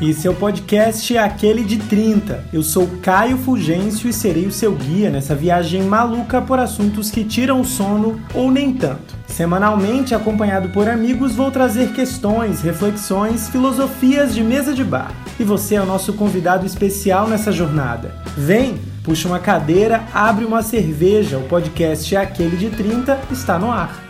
E seu podcast é aquele de 30. Eu sou Caio Fulgêncio e serei o seu guia nessa viagem maluca por assuntos que tiram sono ou nem tanto. Semanalmente, acompanhado por amigos, vou trazer questões, reflexões, filosofias de mesa de bar. E você é o nosso convidado especial nessa jornada. Vem, puxa uma cadeira, abre uma cerveja. O podcast é aquele de 30 está no ar.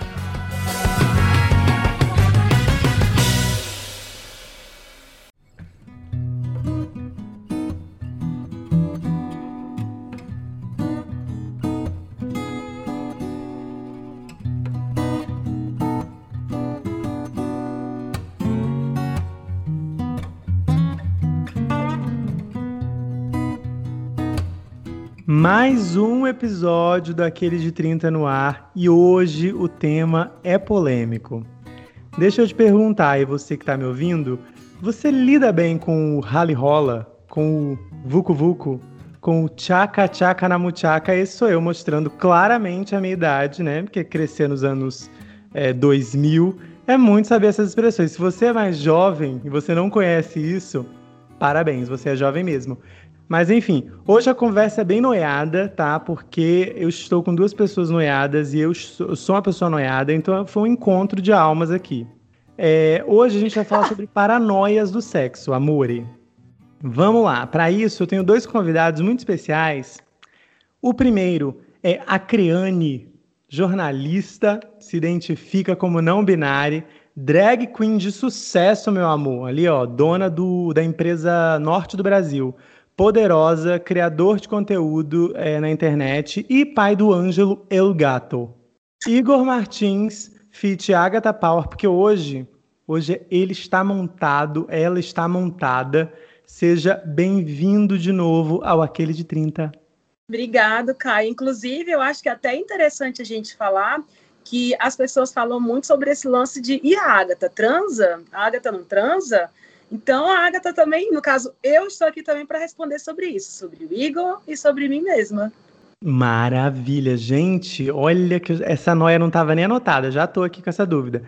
Mais um episódio daquele de 30 no ar e hoje o tema é polêmico. Deixa eu te perguntar, e você que está me ouvindo, você lida bem com o rally rola, com o vucu vucu, com o tchaca tchaca na muchaca? Esse sou eu mostrando claramente a minha idade, né? Porque crescer nos anos é, 2000 é muito saber essas expressões. Se você é mais jovem e você não conhece isso, parabéns, você é jovem mesmo. Mas enfim, hoje a conversa é bem noiada, tá? Porque eu estou com duas pessoas noiadas e eu sou uma pessoa noiada, então foi um encontro de almas aqui. É, hoje a gente vai falar sobre paranoias do sexo, amore. Vamos lá, para isso eu tenho dois convidados muito especiais. O primeiro é a Creane, jornalista, se identifica como não binária, drag queen de sucesso, meu amor. Ali, ó, dona do, da empresa Norte do Brasil poderosa, criador de conteúdo é, na internet e pai do Ângelo El Gato. Igor Martins, feat Agatha Power, porque hoje, hoje ele está montado, ela está montada. Seja bem-vindo de novo ao Aquele de 30. Obrigado, Caio. Inclusive, eu acho que é até interessante a gente falar que as pessoas falam muito sobre esse lance de e a Agatha transa? A Agatha não transa? Então, a Agatha também, no caso, eu estou aqui também para responder sobre isso, sobre o Igor e sobre mim mesma. Maravilha, gente. Olha que essa noia não estava nem anotada, já estou aqui com essa dúvida.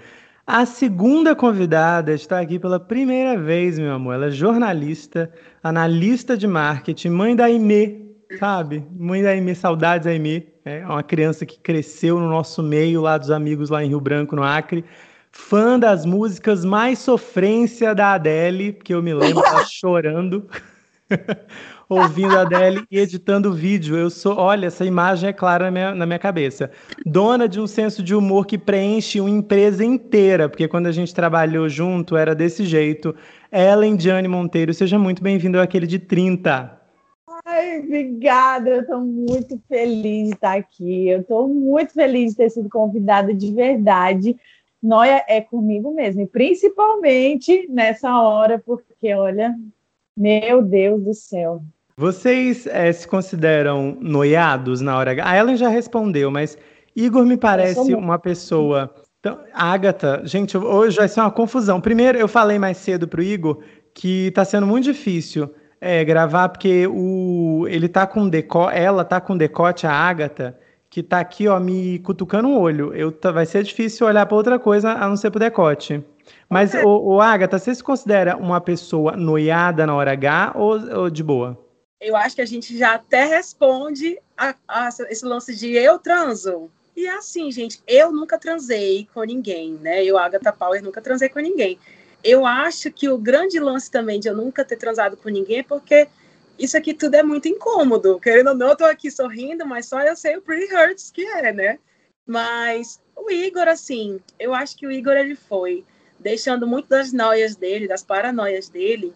A segunda convidada está aqui pela primeira vez, meu amor. Ela é jornalista, analista de marketing, mãe da Aimee, sabe? Mãe da Aimee, saudades da Aimee. É uma criança que cresceu no nosso meio, lá dos amigos lá em Rio Branco, no Acre fã das músicas mais sofrência da Adele, porque eu me lembro ela chorando, ouvindo a Adele e editando vídeo. Eu sou, olha, essa imagem é clara na minha, na minha cabeça. Dona de um senso de humor que preenche uma empresa inteira, porque quando a gente trabalhou junto era desse jeito. Ellen Diane Monteiro, seja muito bem-vindo àquele de 30. Ai, obrigada, eu estou muito feliz de estar aqui. Eu estou muito feliz de ter sido convidada de verdade noia é comigo mesmo, e principalmente nessa hora, porque olha, meu Deus do céu. Vocês é, se consideram noiados na hora H? A Ellen já respondeu, mas Igor me parece uma pessoa. Então, Agatha, gente, hoje vai ser uma confusão. Primeiro, eu falei mais cedo pro Igor que está sendo muito difícil é, gravar, porque o, ele tá com decote, ela tá com decote, a Agatha, que tá aqui, ó, me cutucando o olho. Eu, tá, vai ser difícil olhar para outra coisa a não ser pro decote. Mas, é. o, o Agatha, você se considera uma pessoa noiada na hora H ou, ou de boa? Eu acho que a gente já até responde a, a esse lance de eu transo. E é assim, gente, eu nunca transei com ninguém, né? Eu, Agatha Power, nunca transei com ninguém. Eu acho que o grande lance também de eu nunca ter transado com ninguém é porque isso aqui tudo é muito incômodo. Querendo ou não, eu tô aqui sorrindo, mas só eu sei o Pretty Hurts que é, né? Mas o Igor, assim, eu acho que o Igor ele foi deixando muito das noias dele, das paranoias dele,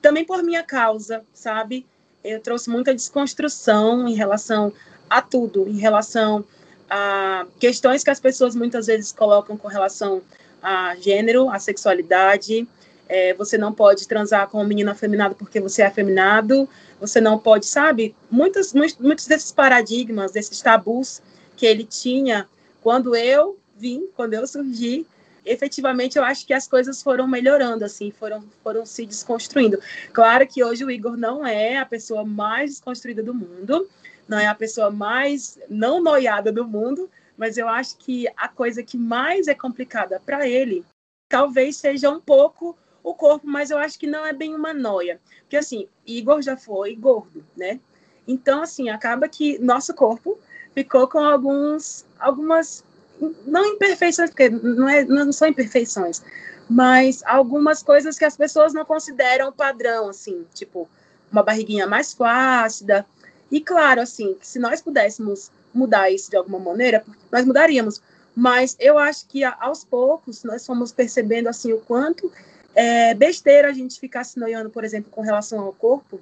também por minha causa, sabe? Eu trouxe muita desconstrução em relação a tudo, em relação a questões que as pessoas muitas vezes colocam com relação a gênero, a sexualidade. É, você não pode transar com um menino afeminado porque você é afeminado você não pode, sabe? Muitos, muitos desses paradigmas, desses tabus que ele tinha quando eu vim, quando eu surgi, efetivamente eu acho que as coisas foram melhorando, assim, foram, foram se desconstruindo. Claro que hoje o Igor não é a pessoa mais desconstruída do mundo, não é a pessoa mais não noiada do mundo, mas eu acho que a coisa que mais é complicada para ele talvez seja um pouco o corpo, mas eu acho que não é bem uma noia. Porque, assim, Igor já foi gordo, né? Então, assim, acaba que nosso corpo ficou com alguns, algumas, não imperfeições, porque não, é, não são imperfeições, mas algumas coisas que as pessoas não consideram padrão, assim, tipo, uma barriguinha mais flácida. E claro, assim, se nós pudéssemos mudar isso de alguma maneira, nós mudaríamos. Mas eu acho que aos poucos nós fomos percebendo assim o quanto é besteira a gente ficar se noiando, por exemplo, com relação ao corpo,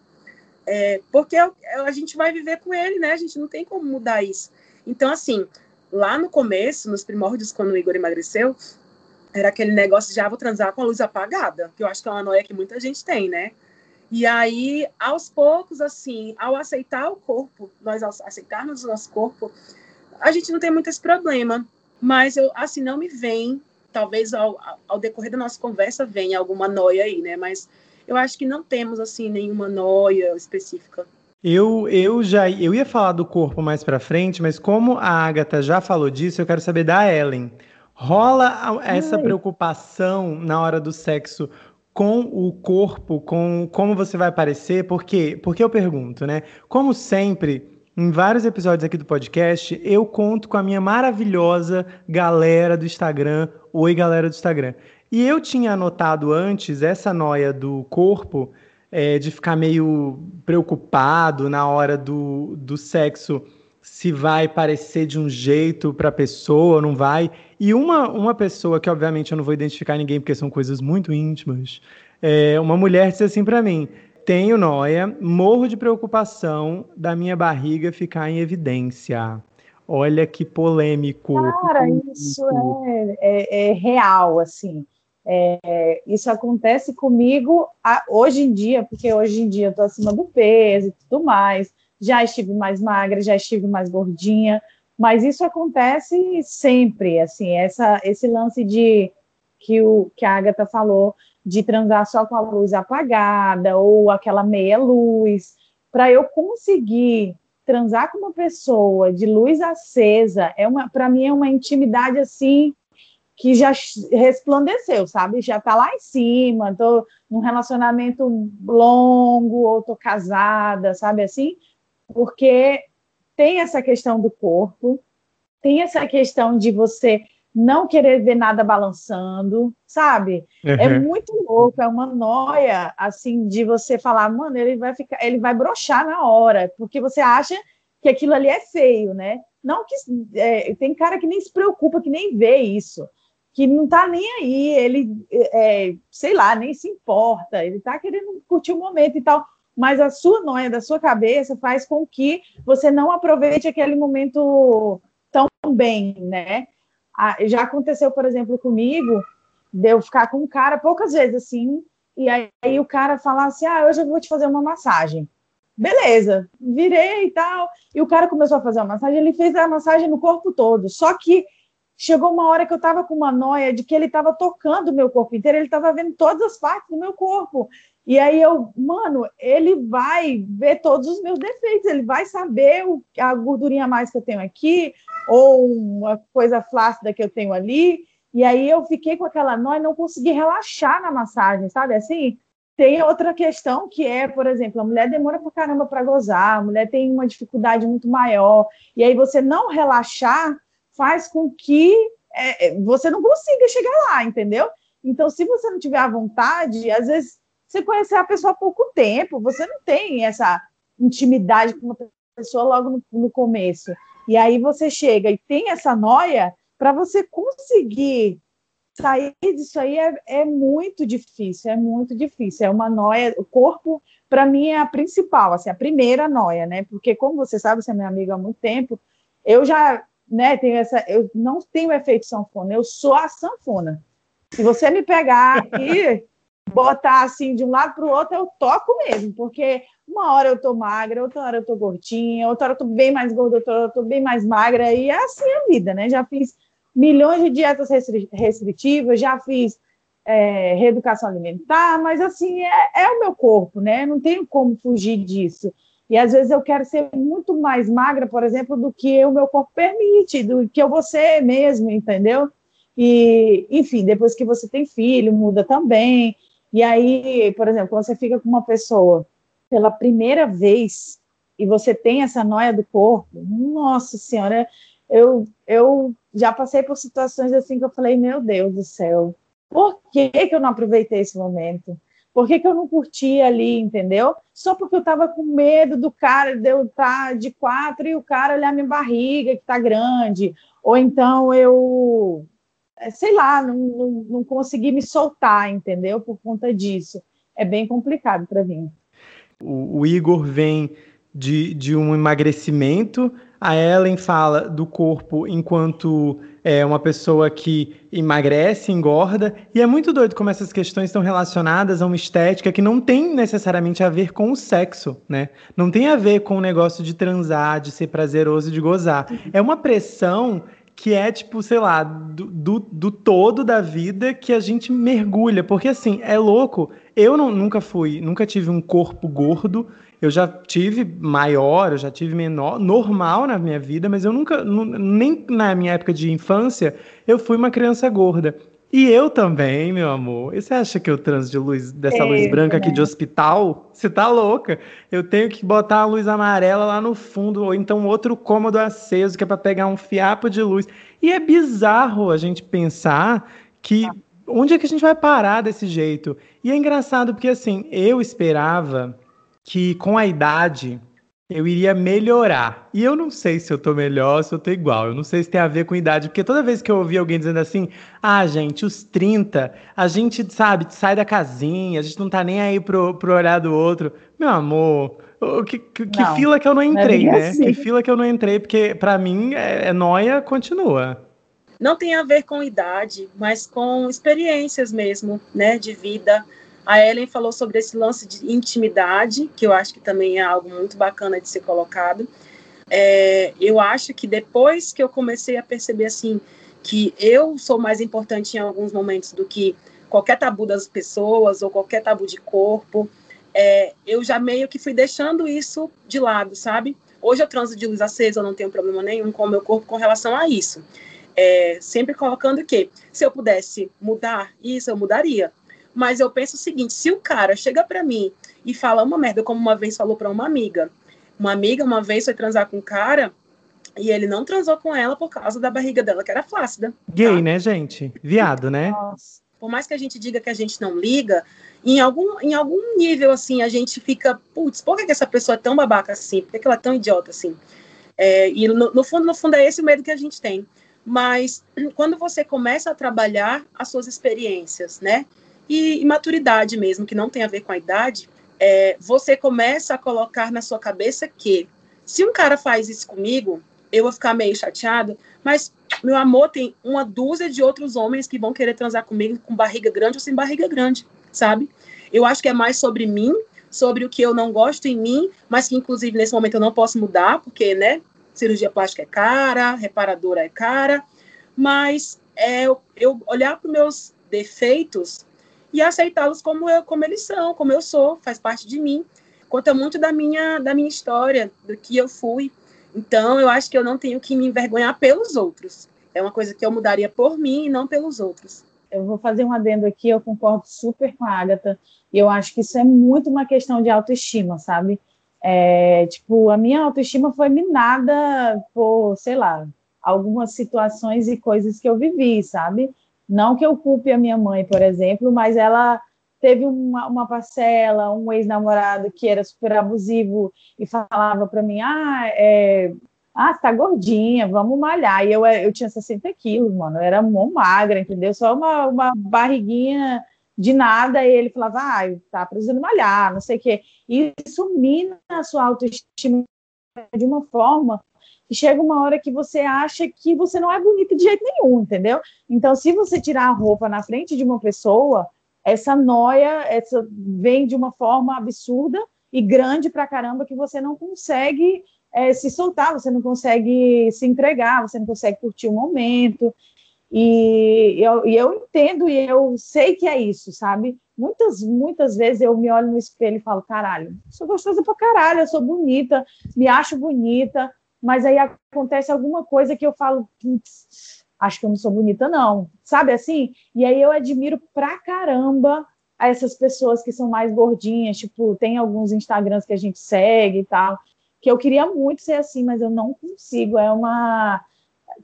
é, porque a gente vai viver com ele, né? A gente não tem como mudar isso. Então, assim, lá no começo, nos primórdios, quando o Igor emagreceu, era aquele negócio de já ah, vou transar com a luz apagada, que eu acho que é uma noia que muita gente tem, né? E aí, aos poucos, assim, ao aceitar o corpo, nós aceitarmos o nosso corpo, a gente não tem muito esse problema. Mas eu, assim, não me vem, talvez ao, ao decorrer da nossa conversa venha alguma noia aí, né? Mas eu acho que não temos, assim, nenhuma noia específica. Eu, eu já eu ia falar do corpo mais para frente, mas como a Agatha já falou disso, eu quero saber da Ellen. Rola essa Ai. preocupação na hora do sexo com o corpo, com como você vai aparecer, porque, porque eu pergunto, né? Como sempre, em vários episódios aqui do podcast, eu conto com a minha maravilhosa galera do Instagram. Oi, galera do Instagram. E eu tinha anotado antes essa noia do corpo, é, de ficar meio preocupado na hora do, do sexo, se vai parecer de um jeito para a pessoa não vai. E uma, uma pessoa, que obviamente eu não vou identificar ninguém porque são coisas muito íntimas, é, uma mulher disse assim para mim: tenho noia, morro de preocupação da minha barriga ficar em evidência. Olha que polêmico. Cara, isso é, é, é real, assim. É, isso acontece comigo a, hoje em dia, porque hoje em dia eu tô acima do peso e tudo mais. Já estive mais magra, já estive mais gordinha, mas isso acontece sempre, assim, essa, esse lance de que, o, que a Agatha falou, de transar só com a luz apagada ou aquela meia luz, para eu conseguir transar com uma pessoa de luz acesa, é uma, para mim é uma intimidade assim que já resplandeceu, sabe? Já tá lá em cima, tô num relacionamento longo ou tô casada, sabe assim? Porque tem essa questão do corpo, tem essa questão de você não querer ver nada balançando, sabe? É uhum. É muito louco, é uma noia, assim, de você falar, mano, ele vai ficar, ele vai brochar na hora, porque você acha que aquilo ali é feio, né? Não que é, tem cara que nem se preocupa, que nem vê isso, que não tá nem aí, ele, é, sei lá, nem se importa, ele tá querendo curtir o momento e tal mas a sua noia da sua cabeça faz com que você não aproveite aquele momento tão bem, né? Já aconteceu, por exemplo, comigo, de eu ficar com um cara poucas vezes assim, e aí, aí o cara falar assim: ah, hoje eu vou te fazer uma massagem. Beleza, virei e tal. E o cara começou a fazer a massagem, ele fez a massagem no corpo todo. Só que chegou uma hora que eu estava com uma noia de que ele estava tocando o meu corpo inteiro, ele estava vendo todas as partes do meu corpo. E aí eu, mano, ele vai ver todos os meus defeitos, ele vai saber o, a gordurinha mais que eu tenho aqui, ou uma coisa flácida que eu tenho ali. E aí eu fiquei com aquela nóia e não consegui relaxar na massagem, sabe? Assim, tem outra questão que é, por exemplo, a mulher demora pra caramba para gozar, a mulher tem uma dificuldade muito maior, e aí você não relaxar faz com que é, é você não consiga chegar lá, entendeu? Então, se você não tiver a vontade, às vezes você conhecer a pessoa há pouco tempo, você não tem essa intimidade com uma pessoa logo no, no começo. E aí você chega e tem essa noia, para você conseguir sair disso aí é, é, muito difícil, é muito difícil. É uma noia, o corpo, para mim, é a principal, assim, a primeira noia, né? Porque, como você sabe, você é minha amiga há muito tempo, eu já, né, tenho essa, eu não tenho efeito sanfona, eu sou a sanfona. Se você me pegar aqui, botar assim de um lado para o outro, eu toco mesmo, porque uma hora eu tô magra, outra hora eu tô gordinha, outra hora eu tô bem mais gorda, outra hora eu tô bem mais magra, e é assim a vida, né? Já fiz milhões de dietas restritivas, já fiz é, reeducação alimentar, mas assim, é, é o meu corpo, né? Não tenho como fugir disso. E às vezes eu quero ser muito mais magra, por exemplo, do que o meu corpo permite, do que eu vou ser mesmo, entendeu? E, enfim, depois que você tem filho, muda também. E aí, por exemplo, quando você fica com uma pessoa pela primeira vez e você tem essa noia do corpo, nossa senhora, eu, eu já passei por situações assim que eu falei, meu Deus do céu, por que, que eu não aproveitei esse momento? Por que, que eu não curti ali, entendeu? Só porque eu estava com medo do cara de eu estar tá de quatro e o cara olhar minha barriga, que está grande. Ou então eu, sei lá, não, não, não consegui me soltar, entendeu? Por conta disso. É bem complicado para mim. O, o Igor vem de, de um emagrecimento, a Ellen fala do corpo enquanto é uma pessoa que emagrece, engorda, e é muito doido como essas questões estão relacionadas a uma estética que não tem necessariamente a ver com o sexo, né? Não tem a ver com o negócio de transar, de ser prazeroso, de gozar. É uma pressão que é tipo, sei lá, do, do, do, todo da vida que a gente mergulha. Porque assim, é louco. Eu não, nunca fui, nunca tive um corpo gordo, eu já tive maior, eu já tive menor, normal na minha vida, mas eu nunca, nem na minha época de infância, eu fui uma criança gorda. E eu também, meu amor. E você acha que eu transo de luz, dessa é, luz branca aqui de hospital? Você tá louca? Eu tenho que botar a luz amarela lá no fundo, ou então outro cômodo aceso, que é para pegar um fiapo de luz. E é bizarro a gente pensar que onde é que a gente vai parar desse jeito? E é engraçado porque assim, eu esperava que com a idade eu iria melhorar. E eu não sei se eu tô melhor, se eu tô igual. Eu não sei se tem a ver com idade, porque toda vez que eu ouvi alguém dizendo assim: "Ah, gente, os 30, a gente, sabe, sai da casinha, a gente não tá nem aí pro, pro olhar do outro". Meu amor, que, que, que fila que eu não é entrei, né? Assim. Que fila que eu não entrei, porque para mim é, é noia continua. Não tem a ver com idade, mas com experiências mesmo, né, de vida a Ellen falou sobre esse lance de intimidade, que eu acho que também é algo muito bacana de ser colocado. É, eu acho que depois que eu comecei a perceber assim que eu sou mais importante em alguns momentos do que qualquer tabu das pessoas ou qualquer tabu de corpo, é, eu já meio que fui deixando isso de lado, sabe? Hoje eu transo de luz acesa, eu não tenho problema nenhum com o meu corpo com relação a isso. É, sempre colocando que se eu pudesse mudar isso, eu mudaria. Mas eu penso o seguinte: se o cara chega para mim e fala uma merda, como uma vez falou para uma amiga, uma amiga uma vez foi transar com um cara e ele não transou com ela por causa da barriga dela, que era flácida. Gay, tá? né, gente? Viado, né? Nossa. Por mais que a gente diga que a gente não liga, em algum, em algum nível, assim, a gente fica, putz, por que, que essa pessoa é tão babaca assim? Por que, que ela é tão idiota assim? É, e no, no, fundo, no fundo, é esse o medo que a gente tem. Mas quando você começa a trabalhar as suas experiências, né? E, maturidade mesmo, que não tem a ver com a idade, é, você começa a colocar na sua cabeça que se um cara faz isso comigo, eu vou ficar meio chateado, mas meu amor tem uma dúzia de outros homens que vão querer transar comigo com barriga grande ou sem barriga grande, sabe? Eu acho que é mais sobre mim, sobre o que eu não gosto em mim, mas que inclusive nesse momento eu não posso mudar, porque, né, cirurgia plástica é cara, reparadora é cara, mas é eu olhar para os meus defeitos e aceitá-los como eu, como eles são, como eu sou, faz parte de mim. Conta muito da minha da minha história, do que eu fui. Então, eu acho que eu não tenho que me envergonhar pelos outros. É uma coisa que eu mudaria por mim e não pelos outros. Eu vou fazer um adendo aqui, eu concordo super com a Agatha. E eu acho que isso é muito uma questão de autoestima, sabe? É, tipo, a minha autoestima foi minada por, sei lá, algumas situações e coisas que eu vivi, sabe? Não que eu culpe a minha mãe, por exemplo, mas ela teve uma, uma parcela, um ex-namorado que era super abusivo e falava para mim: ah, é, ah, tá gordinha, vamos malhar. E eu, eu tinha 60 quilos, mano, eu era mó magra, entendeu? Só uma, uma barriguinha de nada, e ele falava, ah, tá precisando malhar, não sei o quê. E isso mina a sua autoestima de uma forma e chega uma hora que você acha que você não é bonita de jeito nenhum, entendeu? Então, se você tirar a roupa na frente de uma pessoa, essa noia essa vem de uma forma absurda e grande pra caramba que você não consegue é, se soltar, você não consegue se entregar, você não consegue curtir o momento. E eu, e eu entendo e eu sei que é isso, sabe? Muitas, muitas vezes eu me olho no espelho e falo: caralho, sou gostosa pra caralho, eu sou bonita, me acho bonita, mas aí acontece alguma coisa que eu falo, acho que eu não sou bonita, não, sabe assim? E aí eu admiro pra caramba essas pessoas que são mais gordinhas, tipo, tem alguns Instagrams que a gente segue e tal, que eu queria muito ser assim, mas eu não consigo. É uma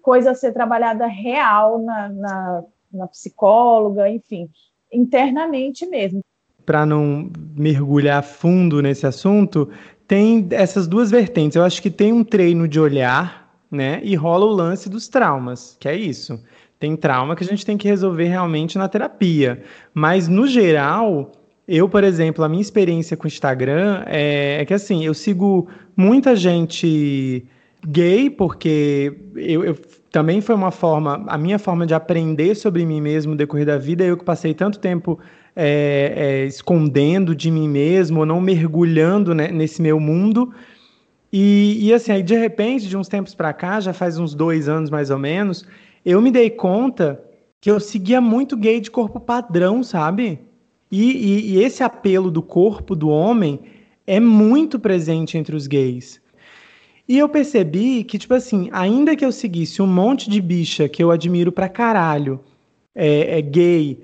coisa a ser trabalhada real na, na, na psicóloga, enfim, internamente mesmo. Para não mergulhar fundo nesse assunto, tem essas duas vertentes. Eu acho que tem um treino de olhar, né? E rola o lance dos traumas, que é isso. Tem trauma que a gente tem que resolver realmente na terapia. Mas, no geral, eu, por exemplo, a minha experiência com o Instagram é, é que assim, eu sigo muita gente gay, porque eu, eu, também foi uma forma, a minha forma de aprender sobre mim mesmo no decorrer da vida, eu que passei tanto tempo é, é, escondendo de mim mesmo, não mergulhando né, nesse meu mundo. E, e assim, aí de repente, de uns tempos para cá, já faz uns dois anos mais ou menos, eu me dei conta que eu seguia muito gay de corpo padrão, sabe? E, e, e esse apelo do corpo do homem é muito presente entre os gays. E eu percebi que, tipo assim, ainda que eu seguisse um monte de bicha que eu admiro pra caralho, é, é gay,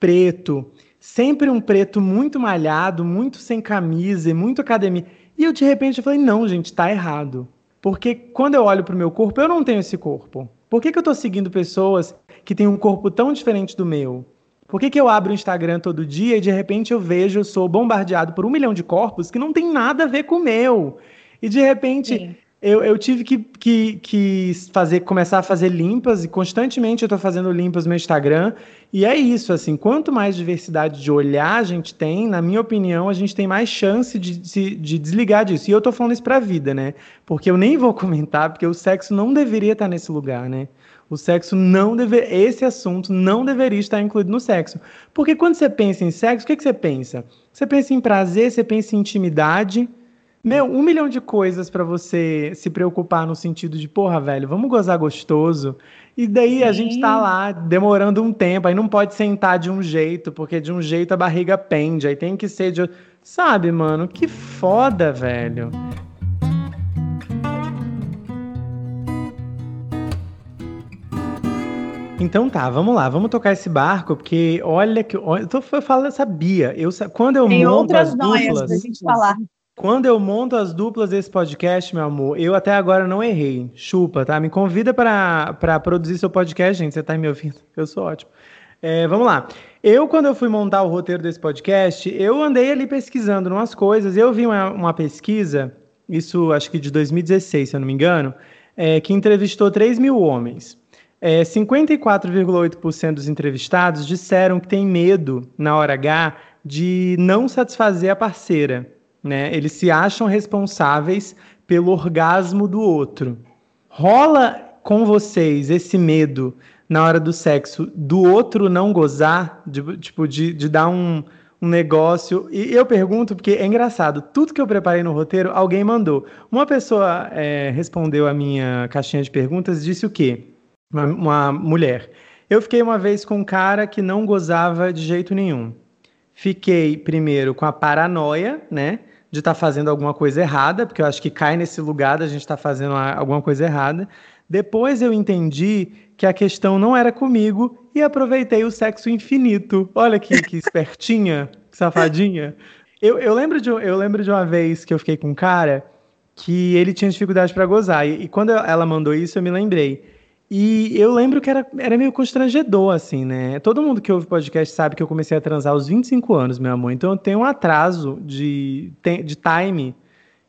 preto, sempre um preto muito malhado, muito sem camisa e muito academia. E eu, de repente, eu falei, não, gente, tá errado. Porque quando eu olho pro meu corpo, eu não tenho esse corpo. Por que, que eu tô seguindo pessoas que têm um corpo tão diferente do meu? Por que, que eu abro o Instagram todo dia e de repente eu vejo, eu sou bombardeado por um milhão de corpos que não tem nada a ver com o meu? E de repente Sim eu, eu tive que, que, que, fazer, começar a fazer limpas e constantemente eu estou fazendo limpas no meu Instagram. E é isso, assim, quanto mais diversidade de olhar a gente tem, na minha opinião, a gente tem mais chance de, de, de desligar disso. E eu estou falando isso para a vida, né? Porque eu nem vou comentar, porque o sexo não deveria estar nesse lugar, né? O sexo não deve, esse assunto não deveria estar incluído no sexo. Porque quando você pensa em sexo, o que, que você pensa? Você pensa em prazer, você pensa em intimidade, meu, um milhão de coisas para você se preocupar no sentido de, porra, velho, vamos gozar gostoso. E daí Sim. a gente tá lá demorando um tempo, aí não pode sentar de um jeito, porque de um jeito a barriga pende, aí tem que ser de. Sabe, mano? Que foda, velho. Então tá, vamos lá, vamos tocar esse barco, porque olha que. Olha, eu, tô, eu falo, sabia. Eu, quando eu Tem monto outras as duplas. Pra gente falar. Quando eu monto as duplas desse podcast, meu amor, eu até agora não errei. Chupa, tá? Me convida para produzir seu podcast, gente. Você tá me ouvindo? Eu sou ótimo. É, vamos lá. Eu, quando eu fui montar o roteiro desse podcast, eu andei ali pesquisando umas coisas. Eu vi uma, uma pesquisa, isso acho que de 2016, se eu não me engano, é, que entrevistou 3 mil homens. É, 54,8% dos entrevistados disseram que tem medo, na hora H, de não satisfazer a parceira né? Eles se acham responsáveis pelo orgasmo do outro. Rola com vocês esse medo na hora do sexo do outro não gozar, de, tipo, de, de dar um, um negócio. E eu pergunto, porque é engraçado, tudo que eu preparei no roteiro, alguém mandou. Uma pessoa é, respondeu a minha caixinha de perguntas disse o quê? Uma, uma mulher. Eu fiquei uma vez com um cara que não gozava de jeito nenhum. Fiquei primeiro com a paranoia, né? De estar tá fazendo alguma coisa errada, porque eu acho que cai nesse lugar da gente estar tá fazendo alguma coisa errada. Depois eu entendi que a questão não era comigo e aproveitei o sexo infinito. Olha que, que espertinha, safadinha. Eu, eu, lembro de, eu lembro de uma vez que eu fiquei com um cara que ele tinha dificuldade para gozar. E, e quando ela mandou isso, eu me lembrei. E eu lembro que era, era meio constrangedor, assim, né? Todo mundo que ouve podcast sabe que eu comecei a transar aos 25 anos, meu amor. Então eu tenho um atraso de, de time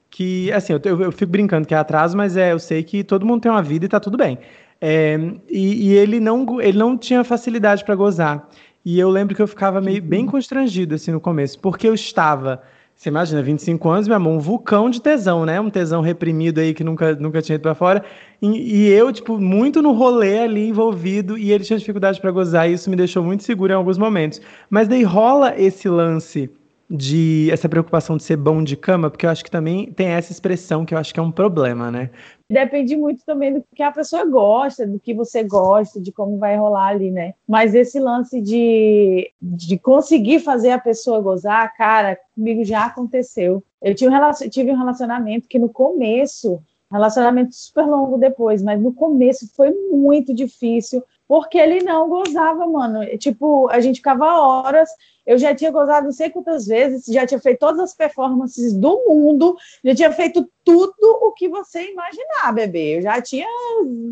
que, assim, eu, eu fico brincando que é atraso, mas é, eu sei que todo mundo tem uma vida e tá tudo bem. É, e, e ele, não, ele não tinha facilidade para gozar. E eu lembro que eu ficava meio bem constrangido, assim, no começo, porque eu estava você imagina, 25 anos, meu amor, um vulcão de tesão, né? Um tesão reprimido aí que nunca, nunca tinha ido pra fora. E, e eu, tipo, muito no rolê ali envolvido, e ele tinha dificuldade para gozar, e isso me deixou muito seguro em alguns momentos. Mas daí rola esse lance de essa preocupação de ser bom de cama, porque eu acho que também tem essa expressão que eu acho que é um problema, né? Depende muito também do que a pessoa gosta, do que você gosta, de como vai rolar ali, né? Mas esse lance de, de conseguir fazer a pessoa gozar, cara, comigo já aconteceu. Eu tive um, tive um relacionamento que no começo relacionamento super longo depois, mas no começo foi muito difícil, porque ele não gozava, mano. Tipo, a gente ficava horas. Eu já tinha gozado não sei quantas vezes, já tinha feito todas as performances do mundo, já tinha feito tudo o que você imaginar, bebê. Eu já tinha,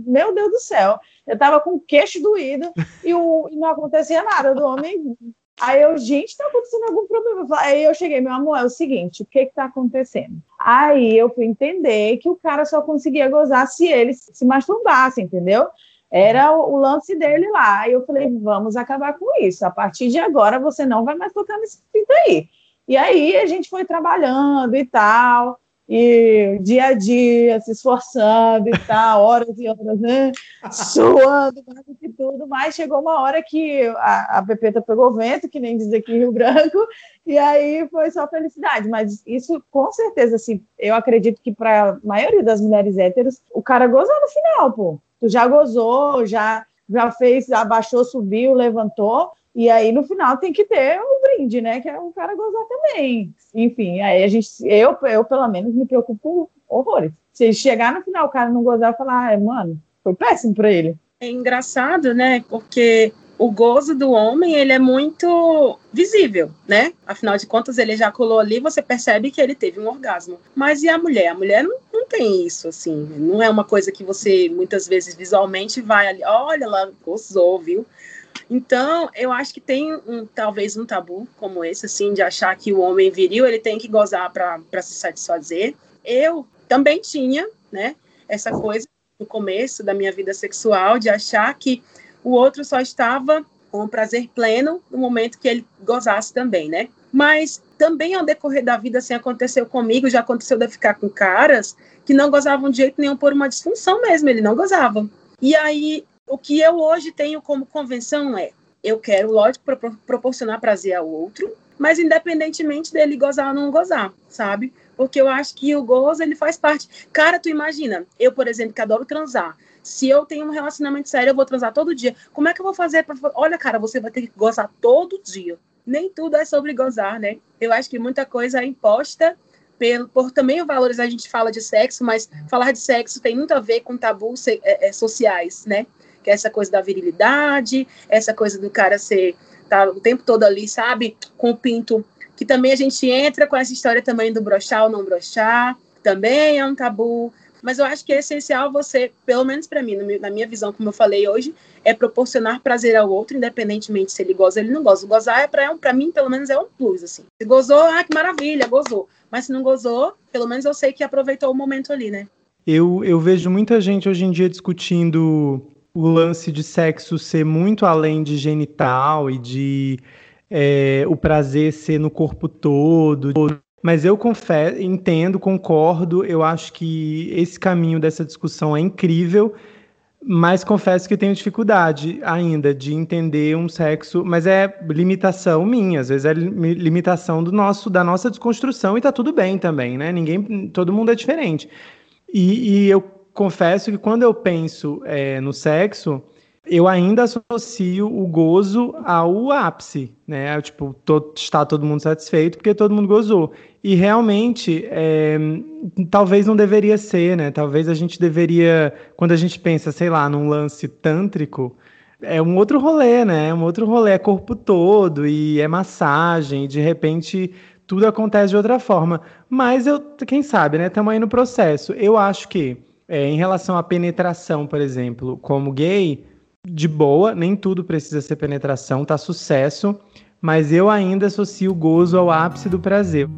meu Deus do céu, eu tava com o queixo doído e, o, e não acontecia nada do homem. Aí eu, gente, tá acontecendo algum problema. Aí eu cheguei, meu amor, é o seguinte, o que que tá acontecendo? Aí eu fui entender que o cara só conseguia gozar se ele se masturbasse, entendeu? Era o, o lance dele lá. E eu falei, vamos acabar com isso. A partir de agora você não vai mais tocar nesse pinto aí. E aí a gente foi trabalhando e tal, e dia a dia, se esforçando e tal, horas e horas, né? Suando, mais do que tudo, mas chegou uma hora que a, a Pepeta pegou vento, que nem diz aqui em Rio Branco, e aí foi só felicidade. Mas isso, com certeza, assim, eu acredito que para a maioria das mulheres héteros, o cara gozou no final, pô tu já gozou, já, já fez, abaixou, subiu, levantou, e aí no final tem que ter o brinde, né? Que é o cara gozar também. Enfim, aí a gente, eu, eu pelo menos me preocupo horrores. Se chegar no final o cara não gozar, falar, ah, mano, foi péssimo para ele. É engraçado, né? Porque o gozo do homem ele é muito visível, né? Afinal de contas, ele ejaculou ali, você percebe que ele teve um orgasmo. Mas e a mulher? A mulher não, não tem isso, assim. Não é uma coisa que você muitas vezes visualmente vai ali, olha, ela gozou, viu? Então, eu acho que tem um, talvez um tabu como esse, assim, de achar que o homem viril ele tem que gozar para se satisfazer. Eu também tinha, né, essa coisa no começo da minha vida sexual de achar que o outro só estava com prazer pleno no momento que ele gozasse também, né? Mas também ao decorrer da vida, assim, aconteceu comigo, já aconteceu de ficar com caras que não gozavam de jeito nenhum por uma disfunção mesmo, ele não gozava. E aí, o que eu hoje tenho como convenção é, eu quero, lógico, pro proporcionar prazer ao outro, mas independentemente dele gozar ou não gozar, sabe? Porque eu acho que o gozo, ele faz parte. Cara, tu imagina, eu, por exemplo, que adoro transar, se eu tenho um relacionamento sério, eu vou transar todo dia. Como é que eu vou fazer para Olha, cara, você vai ter que gozar todo dia. Nem tudo é sobre gozar, né? Eu acho que muita coisa é imposta pelo, por também valores. A gente fala de sexo, mas falar de sexo tem muito a ver com tabus é, é, sociais, né? Que é essa coisa da virilidade, essa coisa do cara ser tá o tempo todo ali, sabe? Com o pinto. Que também a gente entra com essa história também do brochar ou não brochar. Também é um tabu mas eu acho que é essencial você, pelo menos para mim, na minha visão, como eu falei hoje, é proporcionar prazer ao outro, independentemente se ele goza ou ele não goza. Gozar é para para mim, pelo menos é um plus assim. Se gozou, ah, que maravilha, gozou. Mas se não gozou, pelo menos eu sei que aproveitou o momento ali, né? Eu, eu vejo muita gente hoje em dia discutindo o lance de sexo ser muito além de genital e de é, o prazer ser no corpo todo, mas eu confesso, entendo, concordo, eu acho que esse caminho dessa discussão é incrível, mas confesso que tenho dificuldade ainda de entender um sexo, mas é limitação minha, às vezes é limitação do nosso, da nossa desconstrução e tá tudo bem também, né? Ninguém, todo mundo é diferente. E, e eu confesso que quando eu penso é, no sexo, eu ainda associo o gozo ao ápice, né? Tipo, está todo mundo satisfeito porque todo mundo gozou. E realmente, é, talvez não deveria ser, né? Talvez a gente deveria, quando a gente pensa, sei lá, num lance tântrico, é um outro rolê, né? É um outro rolê, é corpo todo e é massagem, e de repente tudo acontece de outra forma. Mas eu, quem sabe, né? Estamos aí no processo. Eu acho que, é, em relação à penetração, por exemplo, como gay, de boa, nem tudo precisa ser penetração, tá sucesso, mas eu ainda associo o gozo ao ápice do prazer.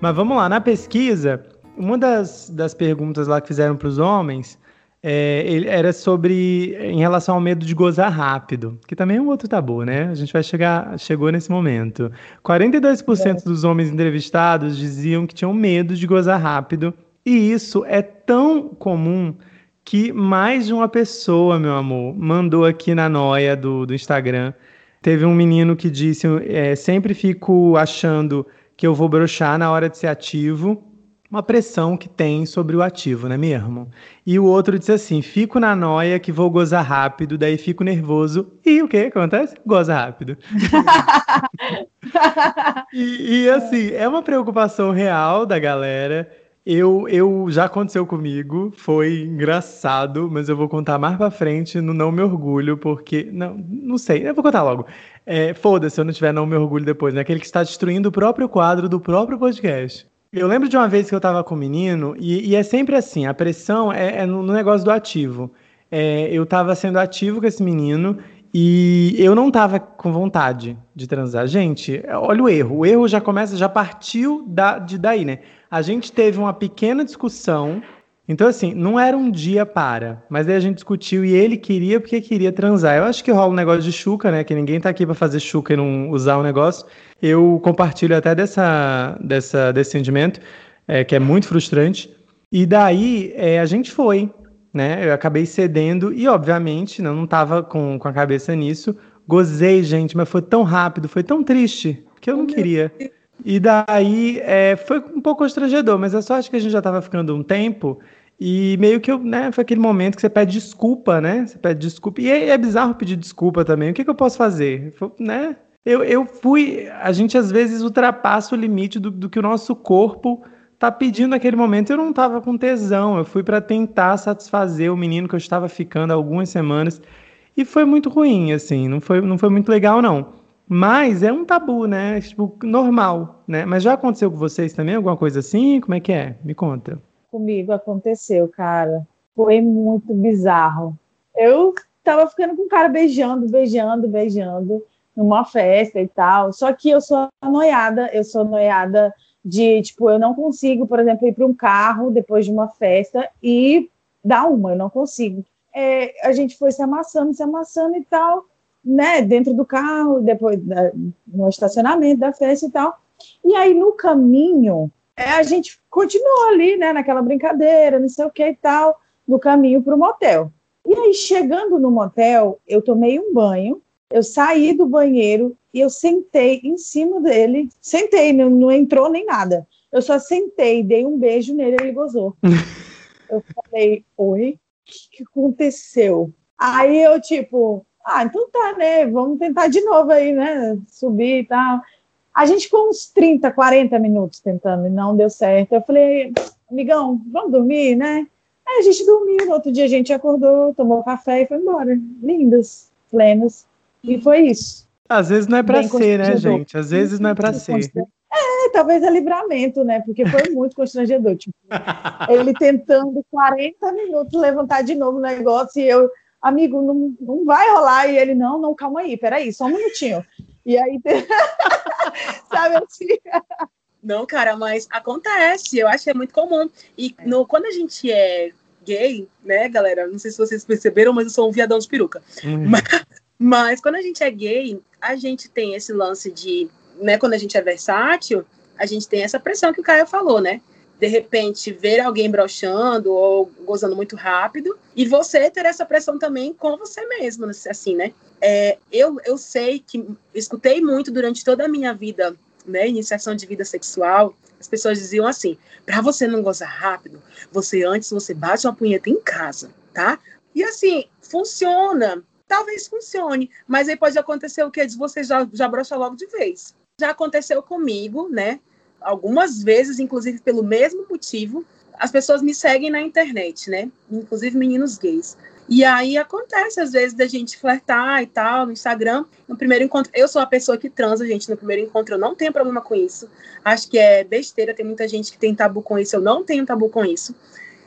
Mas vamos lá, na pesquisa, uma das, das perguntas lá que fizeram para os homens é, era sobre em relação ao medo de gozar rápido, que também é um outro tabu, né? A gente vai chegar, chegou nesse momento. 42% é. dos homens entrevistados diziam que tinham medo de gozar rápido, e isso é tão comum que mais de uma pessoa, meu amor, mandou aqui na noia do, do Instagram. Teve um menino que disse: é, sempre fico achando que eu vou brochar na hora de ser ativo uma pressão que tem sobre o ativo, não é mesmo? E o outro disse assim: fico na noia que vou gozar rápido, daí fico nervoso. E o que acontece? Goza rápido. e, e, assim, é uma preocupação real da galera. Eu, eu já aconteceu comigo, foi engraçado, mas eu vou contar mais pra frente no Não Me Orgulho, porque. Não, não sei, eu vou contar logo. É, Foda-se se eu não tiver Não Me Orgulho depois, né? Aquele que está destruindo o próprio quadro do próprio podcast. Eu lembro de uma vez que eu tava com um menino, e, e é sempre assim, a pressão é, é no, negócio do ativo. É, eu tava sendo ativo com esse menino e eu não tava com vontade de transar. Gente, olha o erro. O erro já começa, já partiu da, de daí, né? A gente teve uma pequena discussão. Então, assim, não era um dia para, mas aí a gente discutiu e ele queria porque queria transar. Eu acho que rola um negócio de chuca, né? Que ninguém tá aqui para fazer chuca e não usar o negócio eu compartilho até dessa, dessa, desse sentimento, é, que é muito frustrante. E daí é, a gente foi, né? Eu acabei cedendo e, obviamente, não estava com, com a cabeça nisso. Gozei, gente, mas foi tão rápido, foi tão triste, que eu não queria. E daí é, foi um pouco constrangedor, mas a sorte que a gente já estava ficando um tempo. E meio que eu, né, foi aquele momento que você pede desculpa, né? Você pede desculpa. E é, é bizarro pedir desculpa também. O que, que eu posso fazer? Né? Eu, eu fui. A gente às vezes ultrapassa o limite do, do que o nosso corpo tá pedindo naquele momento. Eu não tava com tesão. Eu fui para tentar satisfazer o menino que eu estava ficando há algumas semanas. E foi muito ruim, assim. Não foi, não foi muito legal, não. Mas é um tabu, né? Tipo, normal, né? Mas já aconteceu com vocês também alguma coisa assim? Como é que é? Me conta. Comigo aconteceu, cara. Foi muito bizarro. Eu tava ficando com o cara beijando, beijando, beijando numa festa e tal. Só que eu sou noiada, eu sou noiada de, tipo, eu não consigo, por exemplo, ir para um carro depois de uma festa e dar uma, eu não consigo. É, a gente foi se amassando, se amassando e tal, né, dentro do carro, depois da, no estacionamento da festa e tal. E aí, no caminho, é, a gente continuou ali, né, naquela brincadeira, não sei o que e tal, no caminho para o motel. E aí, chegando no motel, eu tomei um banho, eu saí do banheiro e eu sentei em cima dele. Sentei, não, não entrou nem nada. Eu só sentei, dei um beijo nele e ele gozou. eu falei, oi? O que, que aconteceu? Aí eu, tipo, ah, então tá, né? Vamos tentar de novo aí, né? Subir e tal. A gente ficou uns 30, 40 minutos tentando e não deu certo. Eu falei, amigão, vamos dormir, né? Aí a gente dormiu, no outro dia a gente acordou, tomou café e foi embora. Lindas, plenas. E foi isso. Às vezes não é para ser, né, gente? Às vezes não é para ser. É, talvez é livramento, né? Porque foi muito constrangedor. Tipo, ele tentando 40 minutos levantar de novo o negócio e eu, amigo, não, não vai rolar. E ele, não, não, calma aí, peraí, só um minutinho. E aí, sabe assim? Não, cara, mas acontece, eu acho que é muito comum. E no, quando a gente é gay, né, galera? Não sei se vocês perceberam, mas eu sou um viadão de peruca. Uhum. Mas, mas quando a gente é gay, a gente tem esse lance de, né, quando a gente é versátil, a gente tem essa pressão que o Caio falou, né? De repente, ver alguém brochando ou gozando muito rápido, e você ter essa pressão também com você mesmo, assim, né? É, eu, eu sei que escutei muito durante toda a minha vida, né, iniciação de vida sexual, as pessoas diziam assim: para você não gozar rápido, você antes você bate uma punheta em casa, tá? E assim, funciona, talvez funcione, mas aí pode acontecer o que? Você já, já brocha logo de vez. Já aconteceu comigo, né? Algumas vezes, inclusive pelo mesmo motivo, as pessoas me seguem na internet, né? Inclusive meninos gays. E aí acontece, às vezes, da gente flertar e tal, no Instagram. No primeiro encontro, eu sou a pessoa que transa, gente. No primeiro encontro, eu não tenho problema com isso. Acho que é besteira, tem muita gente que tem tabu com isso. Eu não tenho tabu com isso.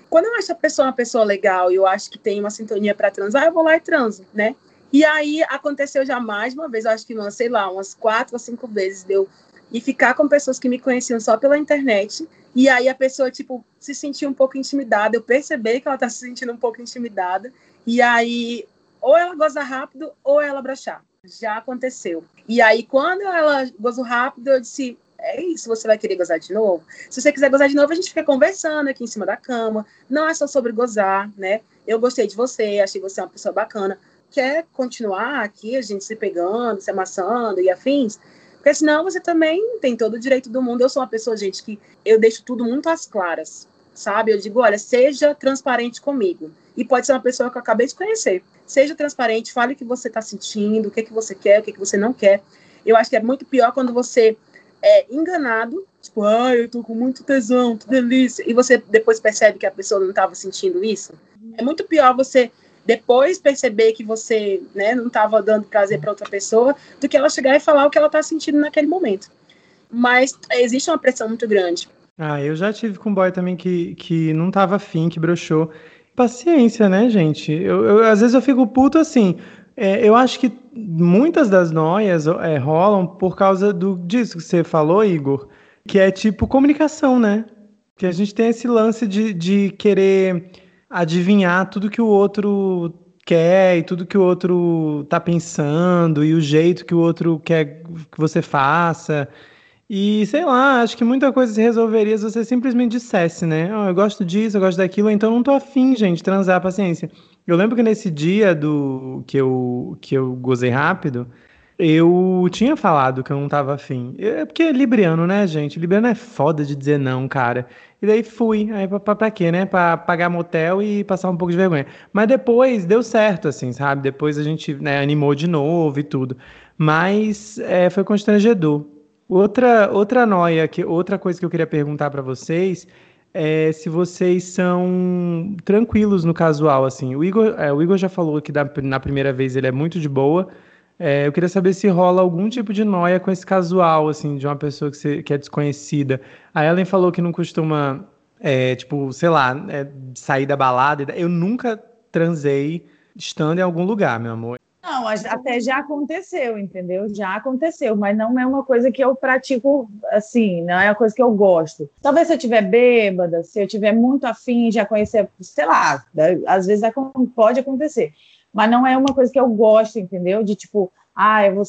Quando eu acho a pessoa uma pessoa legal e eu acho que tem uma sintonia para transar, eu vou lá e transo, né? E aí aconteceu já mais uma vez, eu acho que, umas, sei lá, umas quatro ou cinco vezes deu e ficar com pessoas que me conheciam só pela internet. E aí a pessoa, tipo, se sentiu um pouco intimidada. Eu percebi que ela tá se sentindo um pouco intimidada. E aí, ou ela goza rápido, ou ela brochar. Já aconteceu. E aí, quando ela gozou rápido, eu disse: é isso, você vai querer gozar de novo? Se você quiser gozar de novo, a gente fica conversando aqui em cima da cama. Não é só sobre gozar, né? Eu gostei de você, achei você uma pessoa bacana. Quer continuar aqui, a gente se pegando, se amassando e afins? Porque senão você também tem todo o direito do mundo. Eu sou uma pessoa, gente, que eu deixo tudo muito às claras, sabe? Eu digo, olha, seja transparente comigo. E pode ser uma pessoa que eu acabei de conhecer. Seja transparente, fale o que você está sentindo, o que, é que você quer, o que, é que você não quer. Eu acho que é muito pior quando você é enganado, tipo, ah, eu tô com muito tesão, que delícia, e você depois percebe que a pessoa não estava sentindo isso. É muito pior você depois perceber que você né, não estava dando prazer para outra pessoa, do que ela chegar e falar o que ela está sentindo naquele momento. Mas existe uma pressão muito grande. Ah, eu já tive com um boy também que, que não tava afim, que broxou. Paciência, né, gente? Eu, eu, às vezes eu fico puto assim. É, eu acho que muitas das noias é, rolam por causa do, disso que você falou, Igor, que é tipo comunicação, né? Que a gente tem esse lance de, de querer adivinhar tudo que o outro quer e tudo que o outro tá pensando e o jeito que o outro quer que você faça. E sei lá, acho que muita coisa se resolveria se você simplesmente dissesse, né? Oh, eu gosto disso, eu gosto daquilo, então não tô afim, gente, transar, paciência. Eu lembro que nesse dia do que eu, que eu gozei rápido, eu tinha falado que eu não tava afim. É porque é libriano, né, gente? Libriano é foda de dizer não, cara. E daí fui. Aí pra, pra, pra quê, né? Pra pagar motel e passar um pouco de vergonha. Mas depois deu certo, assim, sabe? Depois a gente né, animou de novo e tudo. Mas é, foi constrangedor. Outra, outra noia, que, outra coisa que eu queria perguntar para vocês é se vocês são tranquilos no casual, assim. O Igor, é, o Igor já falou que da, na primeira vez ele é muito de boa. É, eu queria saber se rola algum tipo de noia com esse casual, assim, de uma pessoa que, você, que é desconhecida. A Ellen falou que não costuma, é, tipo, sei lá, é, sair da balada. Eu nunca transei estando em algum lugar, meu amor. Não, até já aconteceu, entendeu? Já aconteceu, mas não é uma coisa que eu pratico assim, não é uma coisa que eu gosto. Talvez se eu tiver bêbada, se eu tiver muito afim, já conhecer, sei lá, às vezes pode acontecer mas não é uma coisa que eu gosto, entendeu? De tipo, ah, eu vou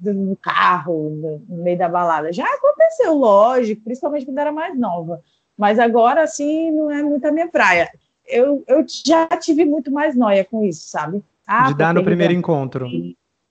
no carro, no meio da balada. Já aconteceu, lógico, principalmente quando era mais nova. Mas agora, assim, não é muito a minha praia. Eu, eu já tive muito mais noia com isso, sabe? Ah, de dar no primeiro encontro.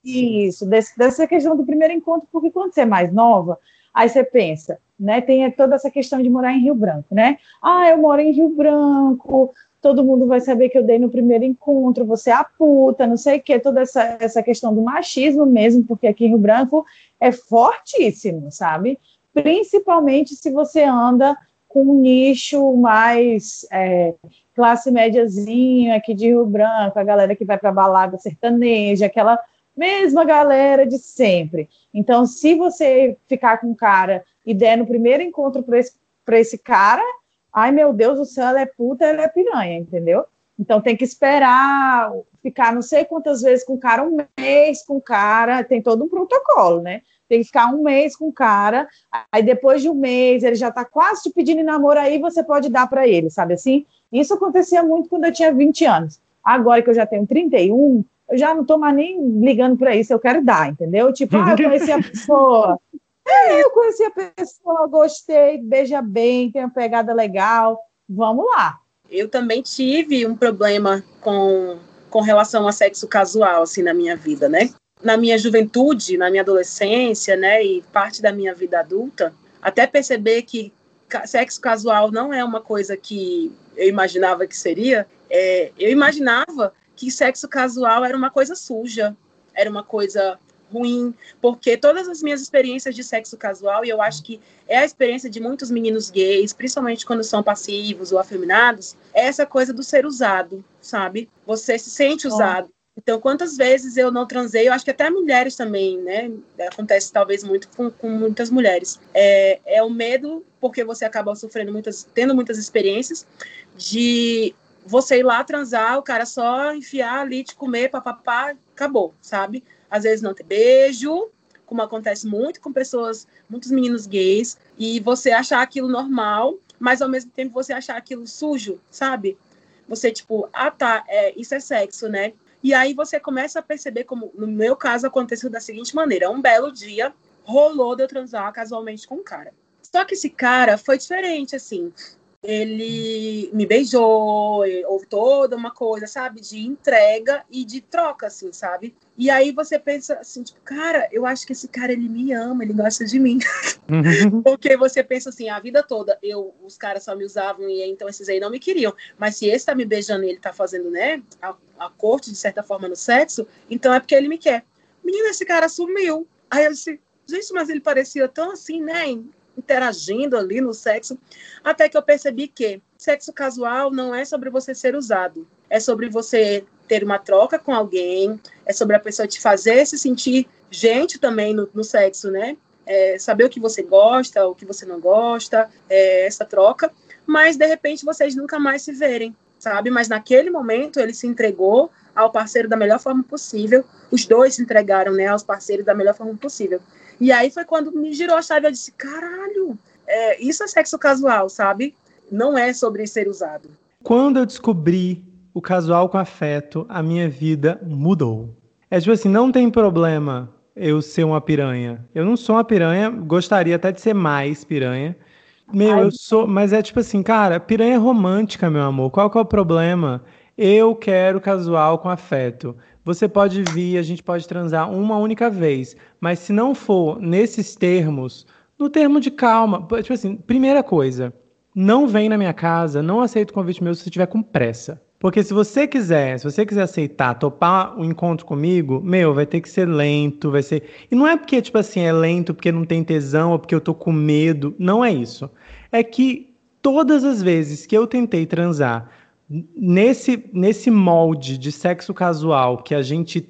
Isso, desse, dessa questão do primeiro encontro, porque quando você é mais nova, aí você pensa, né? Tem toda essa questão de morar em Rio Branco, né? Ah, eu moro em Rio Branco, todo mundo vai saber que eu dei no primeiro encontro, você é a puta, não sei o que, toda essa, essa questão do machismo mesmo, porque aqui em Rio Branco é fortíssimo, sabe? Principalmente se você anda com um nicho mais é, classe médiazinha aqui de Rio Branco, a galera que vai para balada sertaneja, aquela mesma galera de sempre. Então, se você ficar com um cara e der no primeiro encontro para esse, esse cara, ai meu Deus do céu, ela é puta, ela é piranha, entendeu? Então tem que esperar, ficar não sei quantas vezes com o cara, um mês com o cara, tem todo um protocolo, né? Tem que ficar um mês com o cara, aí depois de um mês ele já tá quase te pedindo namoro aí, você pode dar para ele, sabe assim? Isso acontecia muito quando eu tinha 20 anos. Agora que eu já tenho 31, eu já não tô mais nem ligando para isso, eu quero dar, entendeu? Tipo, ah, eu conheci a pessoa, é, eu conheci a pessoa, gostei, beija bem, tem uma pegada legal, vamos lá. Eu também tive um problema com, com relação a sexo casual, assim, na minha vida, né? Na minha juventude, na minha adolescência, né, e parte da minha vida adulta, até perceber que sexo casual não é uma coisa que eu imaginava que seria, é, eu imaginava que sexo casual era uma coisa suja, era uma coisa ruim, porque todas as minhas experiências de sexo casual, e eu acho que é a experiência de muitos meninos gays, principalmente quando são passivos ou afeminados, é essa coisa do ser usado, sabe? Você se sente usado. Então, quantas vezes eu não transei, eu acho que até mulheres também, né? Acontece talvez muito com, com muitas mulheres. É, é o medo, porque você acaba sofrendo muitas, tendo muitas experiências, de você ir lá transar, o cara só enfiar ali, te comer, papapá, acabou, sabe? Às vezes não ter beijo, como acontece muito com pessoas, muitos meninos gays, e você achar aquilo normal, mas ao mesmo tempo você achar aquilo sujo, sabe? Você, tipo, ah, tá, é, isso é sexo, né? E aí você começa a perceber como, no meu caso, aconteceu da seguinte maneira: um belo dia rolou de eu transar casualmente com um cara. Só que esse cara foi diferente, assim. Ele me beijou, houve toda uma coisa, sabe, de entrega e de troca, assim, sabe? E aí você pensa assim, tipo, cara, eu acho que esse cara ele me ama, ele gosta de mim. Uhum. Porque você pensa assim, a vida toda, eu, os caras só me usavam e então esses aí não me queriam. Mas se esse tá me beijando e ele tá fazendo, né, a, a corte de certa forma no sexo, então é porque ele me quer. Menina, esse cara sumiu. Aí eu disse, gente, mas ele parecia tão assim, né? Interagindo ali no sexo, até que eu percebi que sexo casual não é sobre você ser usado, é sobre você ter uma troca com alguém, é sobre a pessoa te fazer se sentir gente também no, no sexo, né? É, saber o que você gosta, o que você não gosta, é, essa troca, mas de repente vocês nunca mais se verem, sabe? Mas naquele momento ele se entregou ao parceiro da melhor forma possível, os dois se entregaram, né, aos parceiros da melhor forma possível. E aí foi quando me girou a chave, eu disse, caralho, é, isso é sexo casual, sabe? Não é sobre ser usado. Quando eu descobri o casual com afeto, a minha vida mudou. É tipo assim, não tem problema eu ser uma piranha. Eu não sou uma piranha, gostaria até de ser mais piranha. Meu, Ai, eu sou, mas é tipo assim, cara, piranha romântica, meu amor. Qual que é o problema? Eu quero casual com afeto. Você pode vir, a gente pode transar uma única vez, mas se não for nesses termos, no termo de calma, tipo assim, primeira coisa, não vem na minha casa, não aceita o convite meu se você estiver com pressa. Porque se você quiser, se você quiser aceitar, topar o um encontro comigo, meu, vai ter que ser lento, vai ser. E não é porque, tipo assim, é lento porque não tem tesão ou porque eu tô com medo. Não é isso. É que todas as vezes que eu tentei transar nesse, nesse molde de sexo casual que a gente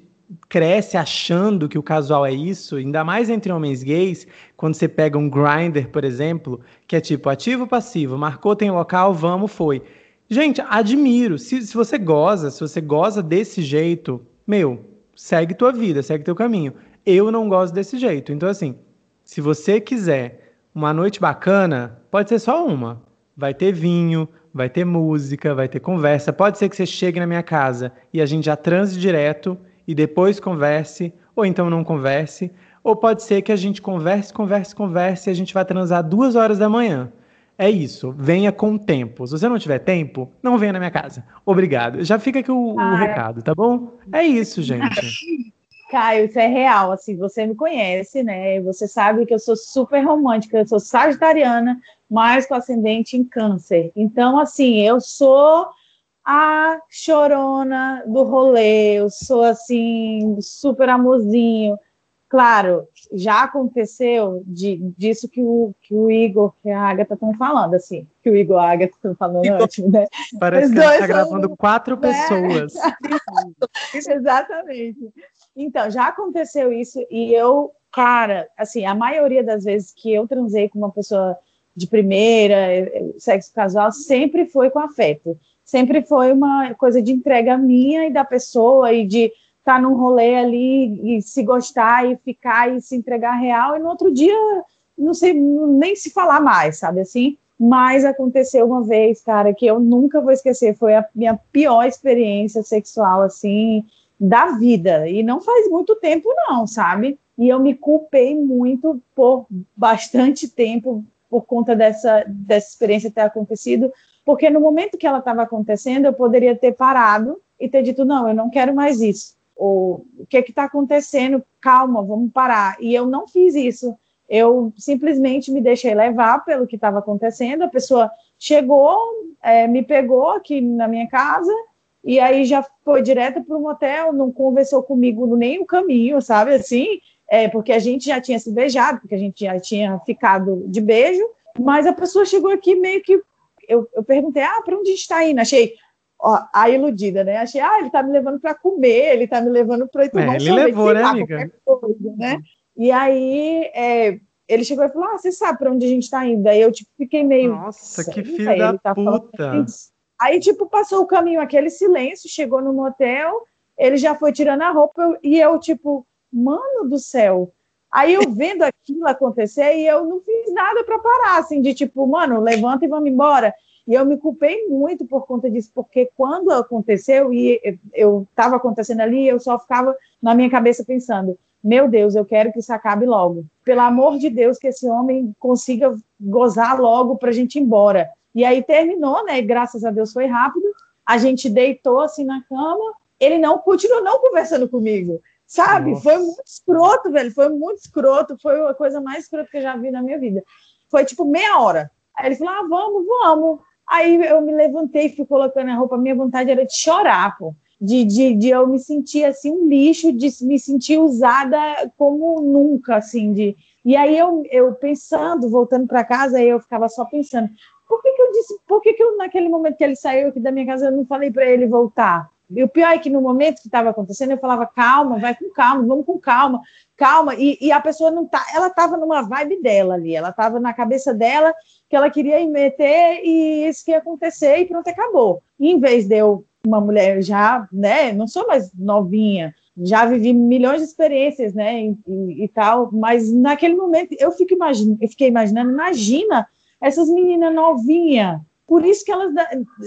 cresce achando que o casual é isso, ainda mais entre homens gays, quando você pega um grinder, por exemplo, que é tipo ativo passivo, marcou tem local, vamos, foi. Gente, admiro. Se, se você goza, se você goza desse jeito, meu, segue tua vida, segue teu caminho. Eu não gosto desse jeito. Então, assim, se você quiser uma noite bacana, pode ser só uma. Vai ter vinho, vai ter música, vai ter conversa. Pode ser que você chegue na minha casa e a gente já transe direto e depois converse, ou então não converse. Ou pode ser que a gente converse, converse, converse e a gente vai transar duas horas da manhã. É isso, venha com tempo. Se você não tiver tempo, não venha na minha casa. Obrigado. Já fica aqui o, o recado, tá bom? É isso, gente. Caio, isso é real. Assim, você me conhece, né? Você sabe que eu sou super romântica, eu sou sagitariana, mas com ascendente em câncer. Então, assim, eu sou a chorona do rolê, eu sou assim, super amorzinho. Claro, já aconteceu de, disso que o, que o Igor e a Agatha estão falando, assim, que o Igor e a Agatha estão falando antes, né? Parece Os que a gente está gravando quatro né? pessoas. Exatamente. Então, já aconteceu isso e eu, cara, assim, a maioria das vezes que eu transei com uma pessoa de primeira, é, é, sexo casual, sempre foi com afeto. Sempre foi uma coisa de entrega minha e da pessoa e de estar tá num rolê ali e se gostar e ficar e se entregar real e no outro dia não sei nem se falar mais, sabe assim? Mas aconteceu uma vez, cara, que eu nunca vou esquecer, foi a minha pior experiência sexual assim da vida e não faz muito tempo não, sabe? E eu me culpei muito por bastante tempo por conta dessa, dessa experiência ter acontecido, porque no momento que ela estava acontecendo, eu poderia ter parado e ter dito: não, eu não quero mais isso. Ou o que está acontecendo? Calma, vamos parar. E eu não fiz isso. Eu simplesmente me deixei levar pelo que estava acontecendo. A pessoa chegou, é, me pegou aqui na minha casa e aí já foi direto para o motel, não conversou comigo nem o caminho, sabe assim? É, porque a gente já tinha se beijado, porque a gente já tinha ficado de beijo, mas a pessoa chegou aqui meio que. Eu, eu perguntei, ah, para onde a gente está indo? Achei ó, a iludida, né? Achei, ah, ele está me levando para comer, ele está me levando para tomar é, um ele sorvete, levou, né, lá, amiga? Coisa, né? E aí é, ele chegou e falou: Ah, você sabe para onde a gente está indo? Aí eu tipo, fiquei meio. Nossa, que filho da tá puta! Aí, tipo, passou o caminho, aquele silêncio, chegou no motel, ele já foi tirando a roupa e eu, tipo, mano do céu. Aí eu vendo aquilo acontecer e eu não fiz nada para parar, assim, de tipo, mano, levanta e vamos embora. E eu me culpei muito por conta disso, porque quando aconteceu e eu estava acontecendo ali, eu só ficava na minha cabeça pensando: meu Deus, eu quero que isso acabe logo. Pelo amor de Deus, que esse homem consiga gozar logo para a gente ir embora. E aí terminou, né? Graças a Deus foi rápido. A gente deitou assim na cama. Ele não continuou não conversando comigo. Sabe? Nossa. Foi muito escroto, velho. Foi muito escroto. Foi a coisa mais escrota que eu já vi na minha vida. Foi tipo meia hora. Aí ele falou: ah, vamos, vamos. Aí eu me levantei, fui colocando a roupa. Minha vontade era de chorar, pô. De, de, de eu me sentir assim um lixo, de me sentir usada como nunca, assim. De... E aí eu, eu pensando, voltando para casa, eu ficava só pensando: por que, que eu disse, por que, que eu, naquele momento que ele saiu aqui da minha casa, eu não falei para ele voltar? E o pior é que no momento que estava acontecendo, eu falava, calma, vai com calma, vamos com calma, calma. E, e a pessoa não tá, ela estava numa vibe dela ali, ela estava na cabeça dela que ela queria meter e isso que ia acontecer e pronto, acabou. E em vez de eu, uma mulher já, né, não sou mais novinha, já vivi milhões de experiências, né, e, e, e tal, mas naquele momento eu fico imaginando, eu fiquei imaginando, imagina essas meninas novinhas por isso que elas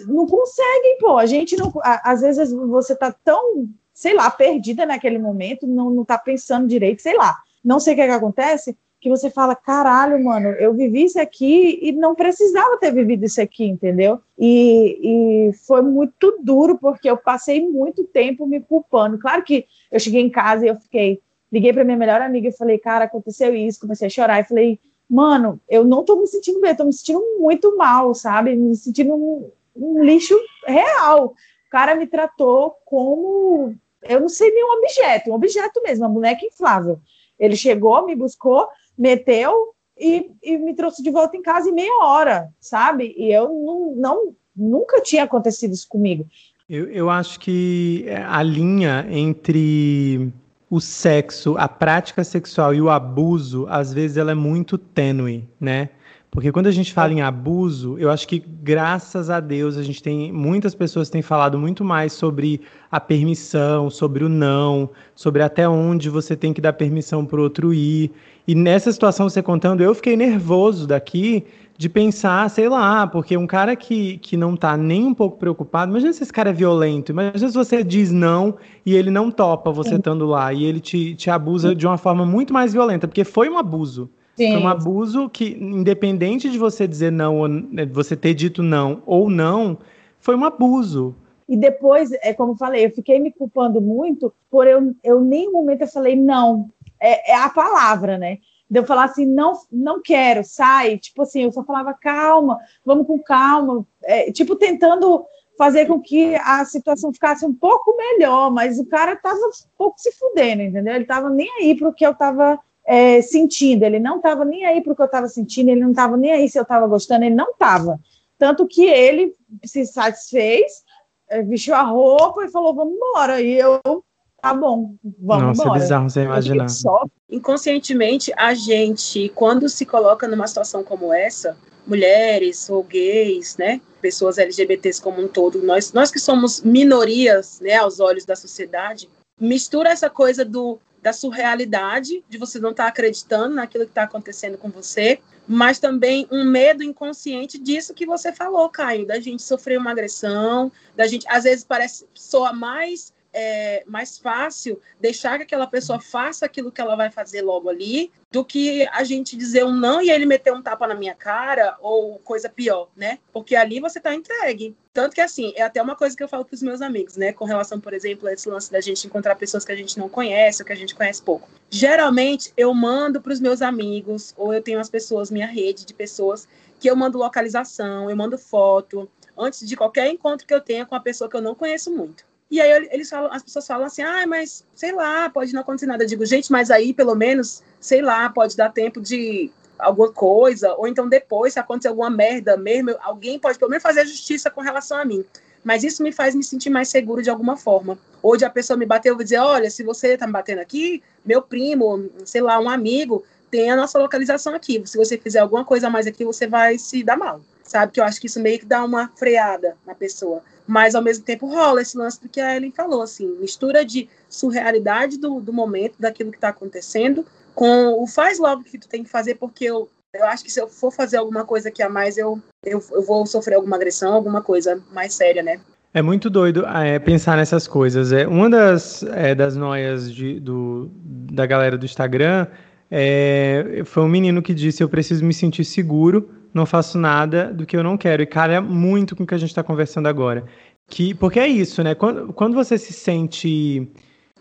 não conseguem, pô. A gente não. Às vezes você tá tão, sei lá, perdida naquele momento, não, não tá pensando direito, sei lá. Não sei o que, é que acontece, que você fala, caralho, mano, eu vivi isso aqui e não precisava ter vivido isso aqui, entendeu? E, e foi muito duro, porque eu passei muito tempo me culpando. Claro que eu cheguei em casa e eu fiquei, liguei para minha melhor amiga e falei, cara, aconteceu isso, comecei a chorar e falei, mano, eu não tô me sentindo bem, tô me sentindo muito mal, sabe? Me sentindo um, um lixo real. O cara me tratou como, eu não sei, nenhum objeto, um objeto mesmo, uma boneca inflável. Ele chegou, me buscou, meteu e, e me trouxe de volta em casa em meia hora, sabe? E eu não, não nunca tinha acontecido isso comigo. Eu, eu acho que a linha entre o sexo, a prática sexual e o abuso, às vezes ela é muito tênue, né? Porque quando a gente fala em abuso, eu acho que graças a Deus a gente tem muitas pessoas têm falado muito mais sobre a permissão, sobre o não, sobre até onde você tem que dar permissão para o outro ir. E nessa situação você contando, eu fiquei nervoso daqui de pensar, sei lá, porque um cara que, que não tá nem um pouco preocupado, imagina se esse cara é violento, imagina se você diz não e ele não topa você estando lá, e ele te, te abusa de uma forma muito mais violenta, porque foi um abuso. Sim. Foi um abuso que, independente de você dizer não, né, você ter dito não ou não, foi um abuso. E depois, é como eu falei, eu fiquei me culpando muito por eu, eu nem um momento eu falei não. É, é a palavra, né? De eu falar assim, não, não quero, sai. Tipo assim, eu só falava, calma, vamos com calma. É, tipo, tentando fazer com que a situação ficasse um pouco melhor, mas o cara tava um pouco se fudendo, entendeu? Ele tava nem aí para o que eu tava é, sentindo, ele não tava nem aí para o que eu tava sentindo, ele não tava nem aí se eu tava gostando, ele não tava. Tanto que ele se satisfez, é, vestiu a roupa e falou, vamos embora. E eu tá bom, vamos Nossa, embora. é bizarro você imaginar. Só... Inconscientemente, a gente, quando se coloca numa situação como essa, mulheres ou gays, né, pessoas LGBTs como um todo, nós, nós que somos minorias, né, aos olhos da sociedade, mistura essa coisa do da surrealidade, de você não estar tá acreditando naquilo que está acontecendo com você, mas também um medo inconsciente disso que você falou, Caio, da gente sofrer uma agressão, da gente, às vezes parece soa mais é mais fácil deixar que aquela pessoa faça aquilo que ela vai fazer logo ali, do que a gente dizer um não e ele meter um tapa na minha cara ou coisa pior, né? Porque ali você tá entregue. Tanto que, assim, é até uma coisa que eu falo pros meus amigos, né? Com relação, por exemplo, a esse lance da gente encontrar pessoas que a gente não conhece ou que a gente conhece pouco. Geralmente, eu mando pros meus amigos, ou eu tenho as pessoas, minha rede de pessoas, que eu mando localização, eu mando foto, antes de qualquer encontro que eu tenha com uma pessoa que eu não conheço muito. E aí eles falam, as pessoas falam assim, ah, mas sei lá, pode não acontecer nada. Eu digo, gente, mas aí pelo menos, sei lá, pode dar tempo de alguma coisa, ou então depois, se acontecer alguma merda mesmo, alguém pode pelo menos fazer justiça com relação a mim. Mas isso me faz me sentir mais seguro de alguma forma. Hoje a pessoa me bateu, eu vou dizer, olha, se você tá me batendo aqui, meu primo, sei lá, um amigo, tem a nossa localização aqui. Se você fizer alguma coisa a mais aqui, você vai se dar mal. Sabe? Que eu acho que isso meio que dá uma freada na pessoa mas ao mesmo tempo rola esse lance do que a Ellen falou, assim, mistura de surrealidade do, do momento, daquilo que está acontecendo, com o faz logo que tu tem que fazer, porque eu, eu acho que se eu for fazer alguma coisa aqui a mais, eu, eu, eu vou sofrer alguma agressão, alguma coisa mais séria, né? É muito doido é, pensar nessas coisas. É, uma das, é, das noias de, do, da galera do Instagram é, foi um menino que disse: Eu preciso me sentir seguro não faço nada do que eu não quero. E calha muito com o que a gente está conversando agora. Que, porque é isso, né? Quando, quando você se sente.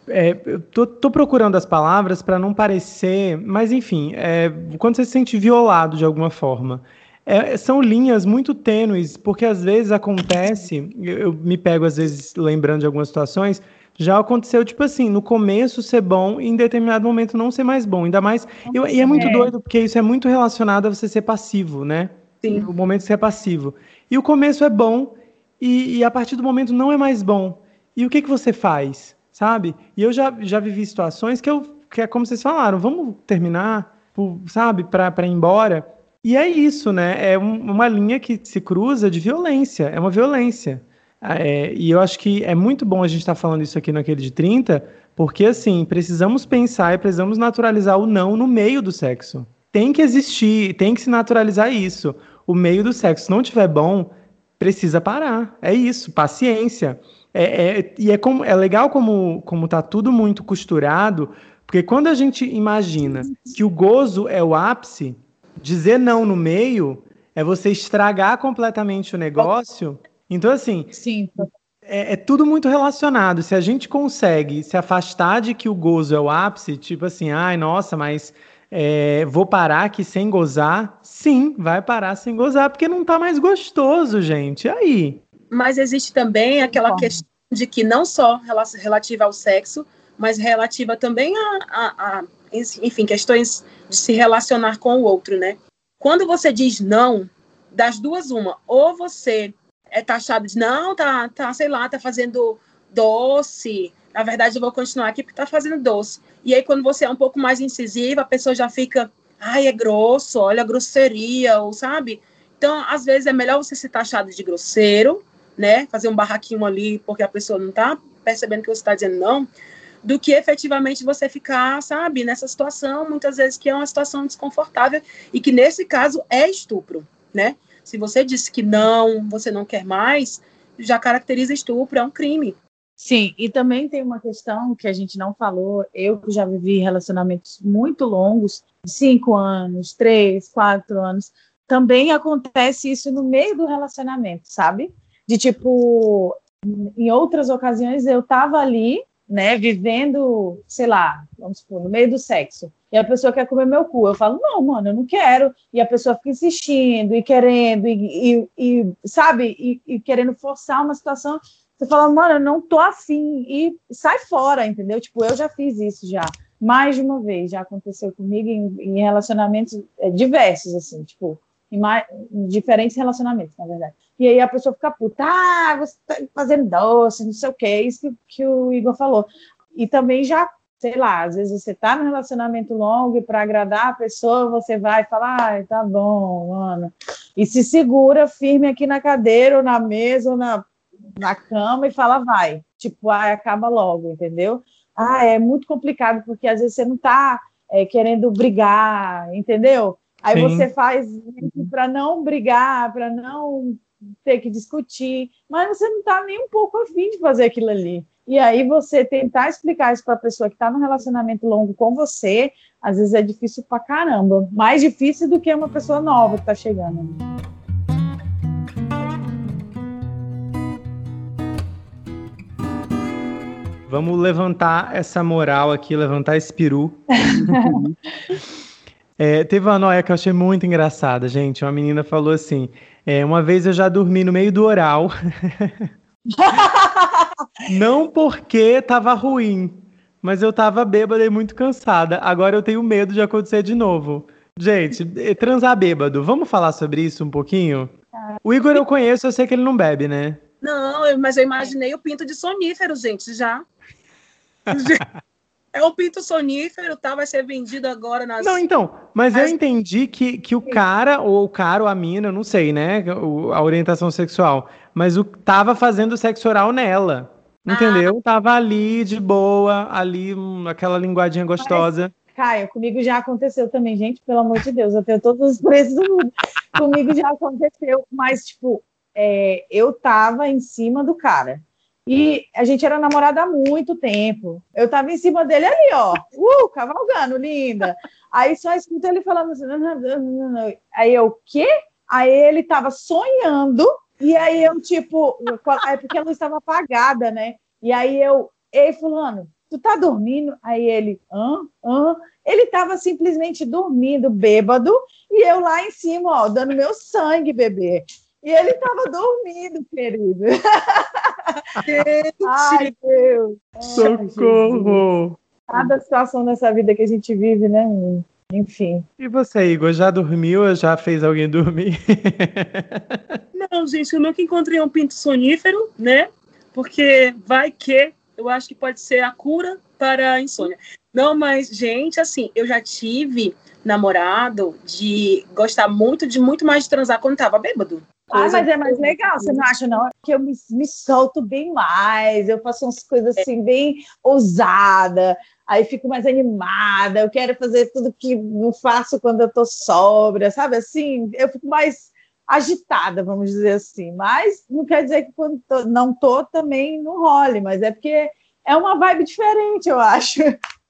É, eu tô, tô, procurando as palavras para não parecer. Mas, enfim, é, quando você se sente violado de alguma forma. É, são linhas muito tênues, porque às vezes acontece, eu, eu, me pego às vezes lembrando de algumas situações, já aconteceu, tipo assim, no começo ser bom e em determinado momento não ser mais bom. Ainda mais. Eu, e é muito é. doido, porque isso é muito relacionado a você ser passivo, né? Sim. O momento de ser passivo. E o começo é bom, e, e, a partir do momento não é mais bom. E o que, que você faz? Sabe? E eu já, já vivi situações que, eu, que é como vocês falaram, vamos terminar, sabe, para ir embora. E é isso, né? É um, uma linha que se cruza de violência, é uma violência. É, e eu acho que é muito bom a gente estar tá falando isso aqui naquele de 30, porque assim, precisamos pensar e precisamos naturalizar o não no meio do sexo. Tem que existir, tem que se naturalizar isso. O meio do sexo, se não tiver bom, precisa parar. É isso, paciência. É, é, e é, como, é legal como, como tá tudo muito costurado, porque quando a gente imagina que o gozo é o ápice, dizer não no meio é você estragar completamente o negócio. Então, assim, Sim. É, é, tudo muito relacionado. Se a gente consegue se afastar de que o gozo é o ápice, tipo assim, ai, nossa, mas é, vou parar aqui sem gozar, sim, vai parar sem gozar, porque não tá mais gostoso, gente. E aí? Mas existe também aquela Bom. questão de que não só relativa ao sexo, mas relativa também a, a, a, enfim, questões de se relacionar com o outro, né? Quando você diz não, das duas, uma, ou você é taxado de não, tá, tá, sei lá, tá fazendo doce, na verdade, eu vou continuar aqui porque está fazendo doce. E aí, quando você é um pouco mais incisiva, a pessoa já fica, ai, é grosso, olha a grosseria, ou sabe? Então, às vezes, é melhor você ser taxado de grosseiro, né? Fazer um barraquinho ali porque a pessoa não está percebendo que você está dizendo não, do que efetivamente você ficar, sabe, nessa situação, muitas vezes que é uma situação desconfortável e que, nesse caso, é estupro, né? Se você disse que não, você não quer mais, já caracteriza estupro, é um crime. Sim, e também tem uma questão que a gente não falou. Eu que já vivi relacionamentos muito longos, cinco anos, três, quatro anos, também acontece isso no meio do relacionamento, sabe? De tipo, em outras ocasiões eu tava ali, né, vivendo, sei lá, vamos supor, no meio do sexo, e a pessoa quer comer meu cu. Eu falo, não, mano, eu não quero. E a pessoa fica insistindo e querendo, e, e, e sabe, e, e querendo forçar uma situação você fala, mano, eu não tô afim, e sai fora, entendeu? Tipo, eu já fiz isso já, mais de uma vez, já aconteceu comigo em, em relacionamentos é, diversos, assim, tipo, em, diferentes relacionamentos, na verdade. E aí a pessoa fica puta, ah, você tá fazendo doce, não sei o que, isso que, que o Igor falou. E também já sei lá, às vezes você tá num relacionamento longo e para agradar a pessoa você vai falar, ai, tá bom, mano, e se segura firme aqui na cadeira ou na mesa ou na na cama e fala, vai. Tipo, ah, acaba logo, entendeu? Ah, é muito complicado, porque às vezes você não está é, querendo brigar, entendeu? Aí Sim. você faz para não brigar, para não ter que discutir, mas você não está nem um pouco afim de fazer aquilo ali. E aí você tentar explicar isso para a pessoa que está num relacionamento longo com você, às vezes é difícil pra caramba. Mais difícil do que uma pessoa nova que está chegando. Vamos levantar essa moral aqui, levantar esse peru. é, teve uma noia que eu achei muito engraçada, gente. Uma menina falou assim: é, uma vez eu já dormi no meio do oral. Não porque tava ruim, mas eu tava bêbada e muito cansada. Agora eu tenho medo de acontecer de novo. Gente, transar bêbado, vamos falar sobre isso um pouquinho? O Igor eu conheço, eu sei que ele não bebe, né? Não, mas eu imaginei o pinto de sonífero, gente, já. É o pinto sonífero, tá? Vai ser vendido agora nas. Não, então, mas eu entendi que, que o cara, ou o cara ou a mina, não sei, né? O, a orientação sexual, mas o tava fazendo sexo oral nela. Entendeu? Ah. Tava ali de boa, ali, um, aquela linguadinha gostosa. Mas, Caio, comigo já aconteceu também, gente, pelo amor de Deus, eu tenho todos os preços do mundo. comigo já aconteceu, mas, tipo, é, eu tava em cima do cara. E a gente era namorada há muito tempo. Eu tava em cima dele ali, ó. Uh, cavalgando, linda. Aí só escuto ele falando assim. Aí eu, o quê? Aí ele tava sonhando, e aí eu, tipo, é porque a luz estava apagada, né? E aí eu, ei, fulano, tu tá dormindo? Aí ele, hã? Hã? Ele tava simplesmente dormindo, bêbado, e eu lá em cima, ó, dando meu sangue, bebê. E ele tava dormindo, querido. Ai, Deus. Socorro! Cada situação nessa vida que a gente vive, né? Enfim. E você, Igor, já dormiu ou já fez alguém dormir? Não, gente, eu nunca encontrei um pinto sonífero, né? Porque vai que eu acho que pode ser a cura para a insônia. Não, mas, gente, assim, eu já tive namorado de gostar muito de muito mais de transar quando tava bêbado. Ah, mas é mais legal, você não acha, não? Que eu me, me solto bem mais, eu faço umas coisas é. assim, bem ousada, aí fico mais animada, eu quero fazer tudo que não faço quando eu tô sóbria, sabe assim? Eu fico mais agitada, vamos dizer assim. Mas não quer dizer que quando tô, não tô também não role, mas é porque é uma vibe diferente, eu acho.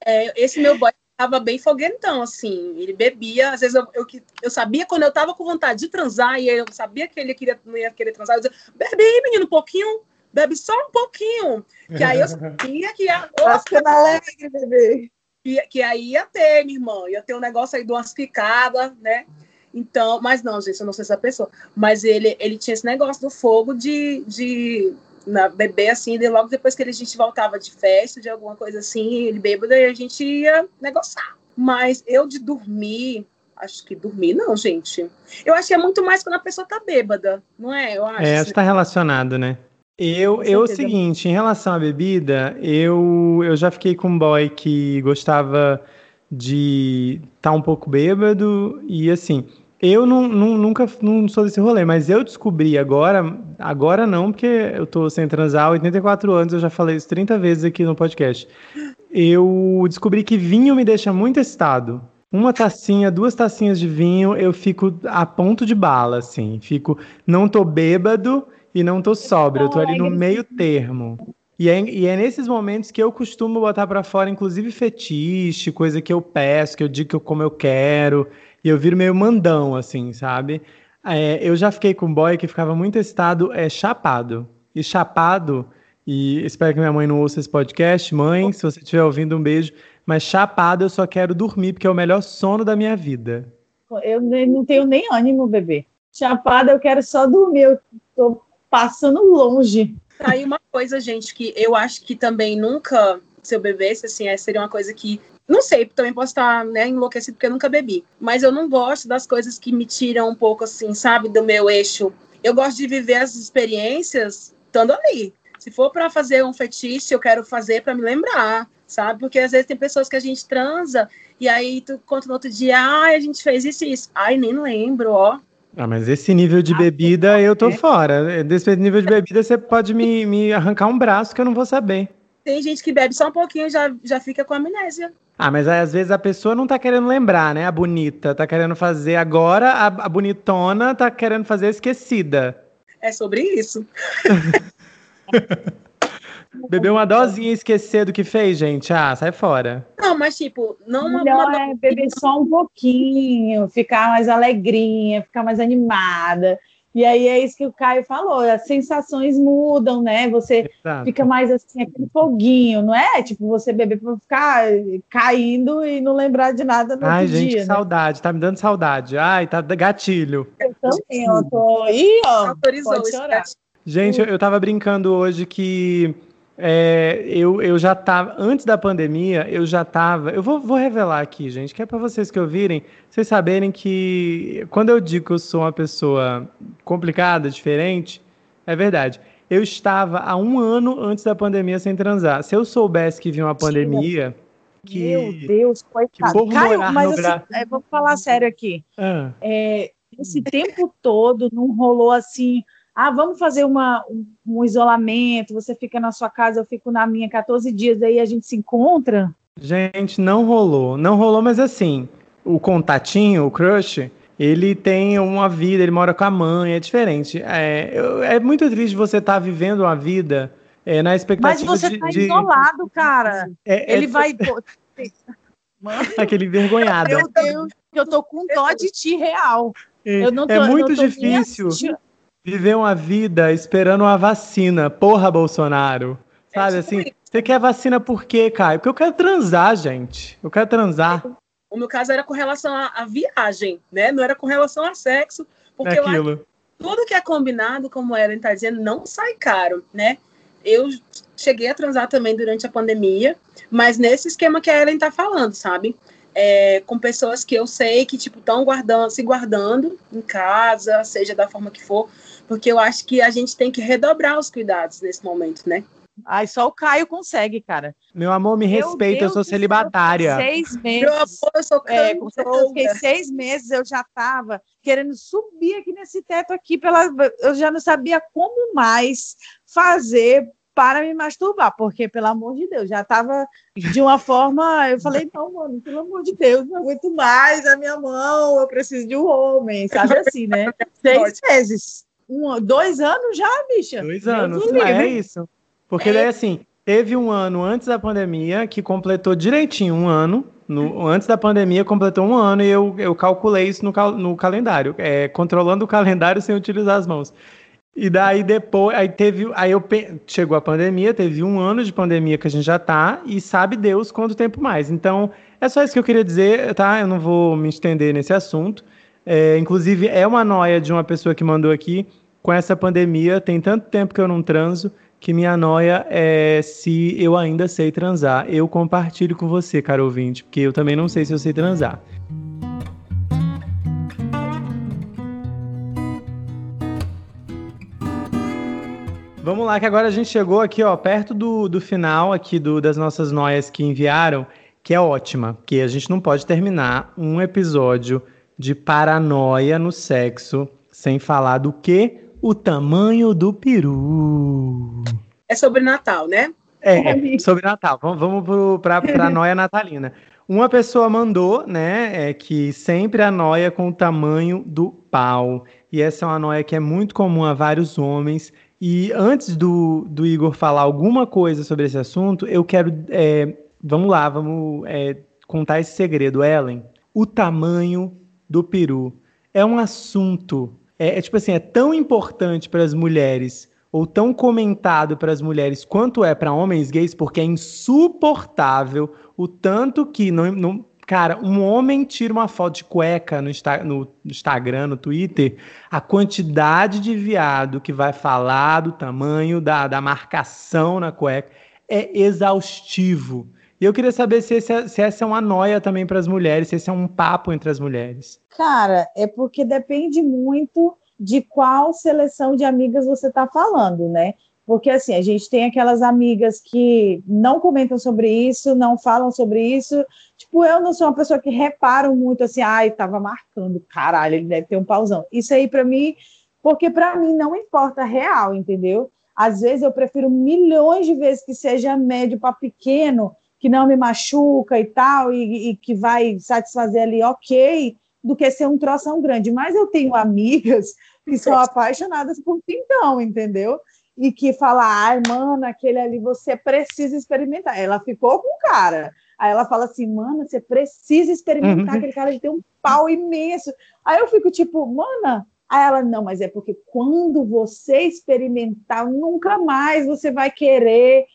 É, esse meu boy tava bem foguentão, assim. Ele bebia, às vezes eu, eu, eu, sabia quando eu tava com vontade de transar e eu sabia que ele queria, não ia querer transar, eu dizia, bebe aí, menino, um pouquinho, bebe só um pouquinho. Que aí eu sabia que ia. Tá ficando alegre, bebê. Que, que aí ia ter, minha irmã, ia ter um negócio aí de umas picadas, né? Então, mas não, gente, eu não sei essa pessoa. Mas ele, ele tinha esse negócio do fogo de, de na, beber assim, de logo depois que a gente voltava de festa, de alguma coisa assim, ele bêbado, e a gente ia negociar. Mas eu de dormir, acho que dormir não, gente. Eu acho que é muito mais quando a pessoa tá bêbada, não é? Eu acho. É, acho que tá relacionado, né? Eu, eu, o seguinte, em relação à bebida, eu, eu já fiquei com um boy que gostava de estar tá um pouco bêbado e assim, eu não, não, nunca não sou desse rolê, mas eu descobri agora, agora não, porque eu tô sem transar há 84 anos, eu já falei isso 30 vezes aqui no podcast. Eu descobri que vinho me deixa muito excitado. Uma tacinha, duas tacinhas de vinho, eu fico a ponto de bala, assim. Fico, não tô bêbado e não tô sóbrio, eu tô ali no meio termo. E é, e é nesses momentos que eu costumo botar para fora, inclusive fetiche, coisa que eu peço, que eu digo que eu, como eu quero, e eu viro meio mandão, assim, sabe? É, eu já fiquei com um boy que ficava muito excitado, é chapado. E chapado, e espero que minha mãe não ouça esse podcast, mãe, se você estiver ouvindo, um beijo. Mas chapado eu só quero dormir, porque é o melhor sono da minha vida. Eu não tenho nem ânimo, bebê. Chapado eu quero só dormir, eu tô passando longe. Tá aí uma coisa, gente, que eu acho que também nunca, se eu bebesse, assim, é, seria uma coisa que. Não sei, também posso estar né, enlouquecido porque eu nunca bebi. Mas eu não gosto das coisas que me tiram um pouco, assim, sabe, do meu eixo. Eu gosto de viver as experiências estando ali. Se for para fazer um fetiche, eu quero fazer para me lembrar, sabe? Porque às vezes tem pessoas que a gente transa e aí tu conta no outro dia, ai, ah, a gente fez isso e isso. Ai, nem lembro, ó. Ah, mas esse nível de ah, bebida eu tô fora. Desse nível de bebida você pode me, me arrancar um braço que eu não vou saber. Tem gente que bebe só um pouquinho e já, já fica com amnésia. Ah, mas aí, às vezes a pessoa não tá querendo lembrar, né? A bonita tá querendo fazer agora, a, a bonitona tá querendo fazer a esquecida. É sobre isso. Beber uma dosinha e esquecer do que fez, gente. Ah, sai fora. Não, mas tipo, não uma, Melhor uma... é beber só um pouquinho, ficar mais alegrinha, ficar mais animada. E aí é isso que o Caio falou, as sensações mudam, né? Você Exato. fica mais assim, aquele foguinho, não é? Tipo, você beber para ficar caindo e não lembrar de nada no Ai, gente, dia, que né? saudade, tá me dando saudade. Ai, tá gatilho. Eu também, eu tô. Ih, ó, Autorizou pode chorar. Gente, eu, eu tava brincando hoje que é, eu, eu já estava, antes da pandemia, eu já estava. Eu vou, vou revelar aqui, gente, que é para vocês que ouvirem, vocês saberem que quando eu digo que eu sou uma pessoa complicada, diferente, é verdade. Eu estava há um ano antes da pandemia sem transar. Se eu soubesse que vinha uma pandemia. Que, Meu Deus, coitado. Caio, mas assim, gra... é, vou falar sério aqui. Ah. É, esse tempo todo não rolou assim ah, vamos fazer uma, um, um, isolamento, você fica na sua casa, eu fico na minha 14 dias, aí a gente se encontra? Gente, não rolou. Não rolou, mas assim, o contatinho, o crush, ele tem uma vida, ele mora com a mãe, é diferente. É, é muito triste você estar tá vivendo uma vida é, na expectativa Mas você de, tá de... isolado, cara. É, é ele vai... Aquele envergonhado. Meu Deus, eu tô com dó de ti real. É, tô, é muito difícil viver uma vida esperando uma vacina. Porra, Bolsonaro. É Sabe é tipo assim? Você quer vacina por quê, Caio? Porque eu quero transar, gente. Eu quero transar. O meu caso era com relação à viagem, né? Não era com relação a sexo. Porque Aquilo. Eu, tudo que é combinado, como a Ellen está dizendo, não sai caro, né? Eu cheguei a transar também durante a pandemia, mas nesse esquema que a Ellen está falando, sabe? É, com pessoas que eu sei que tipo estão guardando, se guardando em casa, seja da forma que for, porque eu acho que a gente tem que redobrar os cuidados nesse momento, né? Ai, só o Caio consegue, cara. Meu amor, me respeita, eu sou celibatária. Seis meses. Meu amor, eu sou é, eu fiquei seis meses, eu já tava querendo subir aqui nesse teto aqui, pela, eu já não sabia como mais fazer para me masturbar, porque, pelo amor de Deus, já estava de uma forma. Eu falei, não, mano, pelo amor de Deus, não aguento mais a minha mão, eu preciso de um homem, sabe assim, né? Seis meses. Um, dois anos já, bicha. Dois anos, é isso. Porque é. daí, assim, teve um ano antes da pandemia que completou direitinho um ano. No, antes da pandemia completou um ano e eu, eu calculei isso no, no calendário, é, controlando o calendário sem utilizar as mãos. E daí depois, aí teve, aí eu chegou a pandemia, teve um ano de pandemia que a gente já tá e sabe Deus quanto tempo mais. Então é só isso que eu queria dizer, tá? Eu não vou me estender nesse assunto. É, inclusive é uma noia de uma pessoa que mandou aqui. Com essa pandemia tem tanto tempo que eu não transo que minha noia é se eu ainda sei transar. Eu compartilho com você, caro ouvinte, porque eu também não sei se eu sei transar. Vamos lá, que agora a gente chegou aqui, ó, perto do, do final aqui do, das nossas noias que enviaram, que é ótima, porque a gente não pode terminar um episódio de paranoia no sexo sem falar do que o tamanho do peru. É sobre Natal, né? É, sobre Natal. Vamos, vamos para a noia natalina. Uma pessoa mandou, né, é, que sempre a noia com o tamanho do pau. E essa é uma noia que é muito comum a vários homens e antes do, do Igor falar alguma coisa sobre esse assunto, eu quero. É, vamos lá, vamos é, contar esse segredo, Ellen. O tamanho do peru é um assunto. É, é tipo assim, é tão importante para as mulheres, ou tão comentado para as mulheres quanto é para homens gays, porque é insuportável o tanto que não, não Cara, um homem tira uma foto de cueca no, no, Instagram, no Twitter, a quantidade de viado que vai falar do tamanho da, da marcação na cueca é exaustivo. E eu queria saber se, esse, é, se essa é uma noia também para as mulheres, se esse é um papo entre as mulheres. Cara, é porque depende muito de qual seleção de amigas você está falando, né? Porque assim, a gente tem aquelas amigas que não comentam sobre isso, não falam sobre isso. Tipo, eu não sou uma pessoa que reparo muito assim, ai, tava marcando, caralho, ele deve ter um pauzão. Isso aí para mim, porque para mim não importa real, entendeu? Às vezes eu prefiro milhões de vezes que seja médio para pequeno, que não me machuca e tal, e, e que vai satisfazer ali, ok, do que ser um troção grande. Mas eu tenho amigas que são apaixonadas por pintão, entendeu? e que fala, ai, mano, aquele ali você precisa experimentar. Ela ficou com o cara. Aí ela fala assim, mano, você precisa experimentar, uhum. aquele cara de ter um pau imenso. Aí eu fico tipo, mana. Aí ela, não, mas é porque quando você experimentar, nunca mais você vai querer,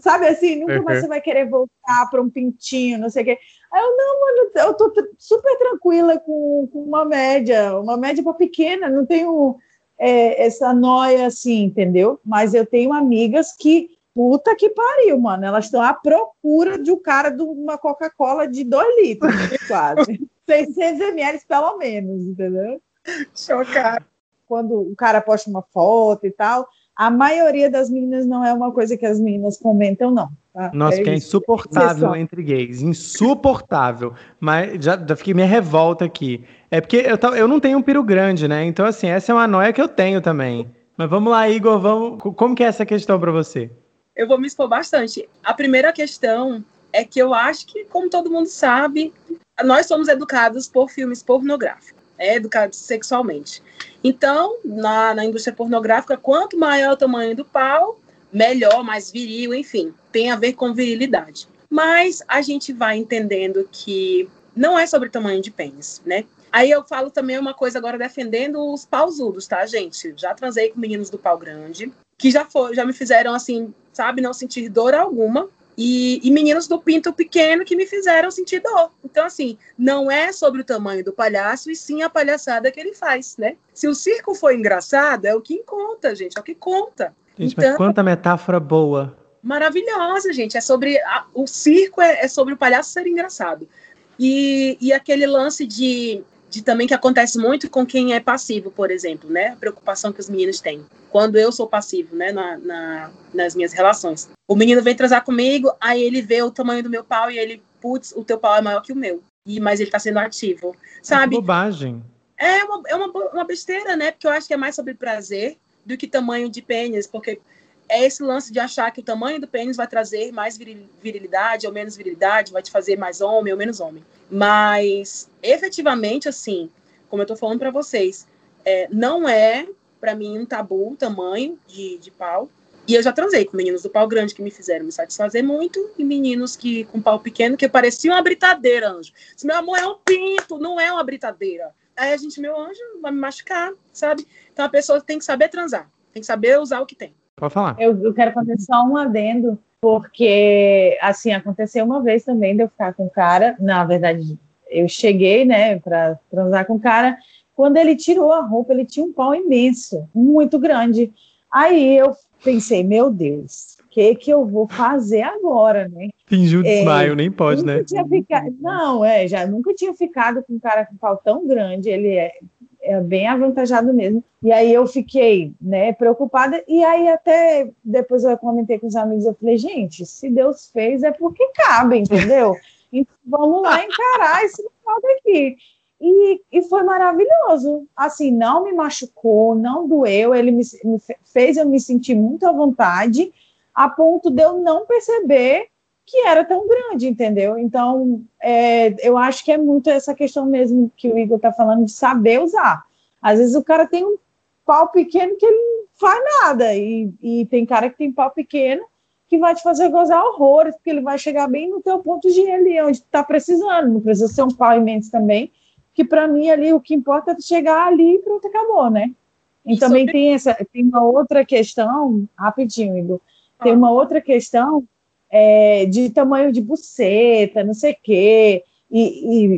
sabe assim, nunca uhum. mais você vai querer voltar para um pintinho, não sei o quê. Aí eu, não, mano, eu tô super tranquila com, com uma média, uma média para pequena, não tenho é, essa noia assim, entendeu? Mas eu tenho amigas que, puta que pariu, mano, elas estão à procura de um cara de uma Coca-Cola de 2 litros, quase. 600 ml pelo menos, entendeu? Chocado. Quando o cara posta uma foto e tal, a maioria das meninas não é uma coisa que as meninas comentam, não. Tá? Nossa, é que é insuportável é entre gays. Insuportável. Mas já, já fiquei minha revolta aqui. É porque eu, eu não tenho um piro grande, né? Então, assim, essa é uma noia que eu tenho também. Mas vamos lá, Igor, vamos... como que é essa questão para você? Eu vou me expor bastante. A primeira questão é que eu acho que, como todo mundo sabe, nós somos educados por filmes pornográficos, é educados sexualmente. Então, na, na indústria pornográfica, quanto maior o tamanho do pau, melhor, mais viril, enfim, tem a ver com virilidade. Mas a gente vai entendendo que não é sobre tamanho de pênis, né? Aí eu falo também uma coisa agora defendendo os pausudos, tá, gente? Já transei com meninos do pau grande, que já foi, já me fizeram assim, sabe, não sentir dor alguma. E, e, meninos do pinto pequeno que me fizeram sentir dor. Então, assim, não é sobre o tamanho do palhaço, e sim a palhaçada que ele faz, né? Se o circo for engraçado, é o que conta, gente, é o que conta. Gente, então, mas quanta metáfora boa. Maravilhosa, gente. É sobre. A, o circo é, é, sobre o palhaço ser engraçado. E, e aquele lance de de também que acontece muito com quem é passivo, por exemplo, né? A preocupação que os meninos têm. Quando eu sou passivo, né, na, na, nas minhas relações. O menino vem transar comigo, aí ele vê o tamanho do meu pau e ele, putz, o teu pau é maior que o meu. E, mas ele tá sendo ativo, sabe? É bobagem. É uma, é uma, uma besteira, né? Porque eu acho que é mais sobre prazer do que tamanho de pênis, porque é esse lance de achar que o tamanho do pênis vai trazer mais virilidade ou menos virilidade, vai te fazer mais homem ou menos homem. Mas, efetivamente, assim, como eu estou falando para vocês, é, não é, para mim, um tabu o tamanho de, de pau. E eu já transei com meninos do pau grande que me fizeram me satisfazer muito e meninos que com pau pequeno que pareciam uma britadeira, anjo. Disse, meu amor, é um pinto, não é uma britadeira. Aí a gente, meu anjo, vai me machucar, sabe? Então a pessoa tem que saber transar, tem que saber usar o que tem. Pode falar. Eu, eu quero fazer só um adendo, porque, assim, aconteceu uma vez também de eu ficar com o cara. Na verdade, eu cheguei, né, para transar com o cara. Quando ele tirou a roupa, ele tinha um pau imenso, muito grande. Aí eu pensei, meu Deus, o que que eu vou fazer agora, né? Fingiu desmaio, é, nem pode, né? Tinha ficado, não, é, já nunca tinha ficado com um cara com pau tão grande. Ele é, é bem avantajado mesmo. E aí eu fiquei, né, preocupada. E aí até depois eu comentei com os amigos, eu falei, gente, se Deus fez é porque cabe, entendeu? Então vamos lá encarar esse local daqui. E, e foi maravilhoso. Assim, não me machucou, não doeu, ele me, me fez eu me sentir muito à vontade, a ponto de eu não perceber que era tão grande, entendeu? Então, é, eu acho que é muito essa questão mesmo que o Igor está falando de saber usar. Às vezes o cara tem um pau pequeno que ele não faz nada, e, e tem cara que tem pau pequeno que vai te fazer gozar horrores, porque ele vai chegar bem no teu ponto de ali, onde tu tá precisando, não precisa ser um pau imenso também, que para mim ali o que importa é chegar ali e pronto, acabou, né? E também tem, essa, tem uma outra questão, rapidinho, Igor, tem ah. uma outra questão é, de tamanho de buceta, não sei o quê. E,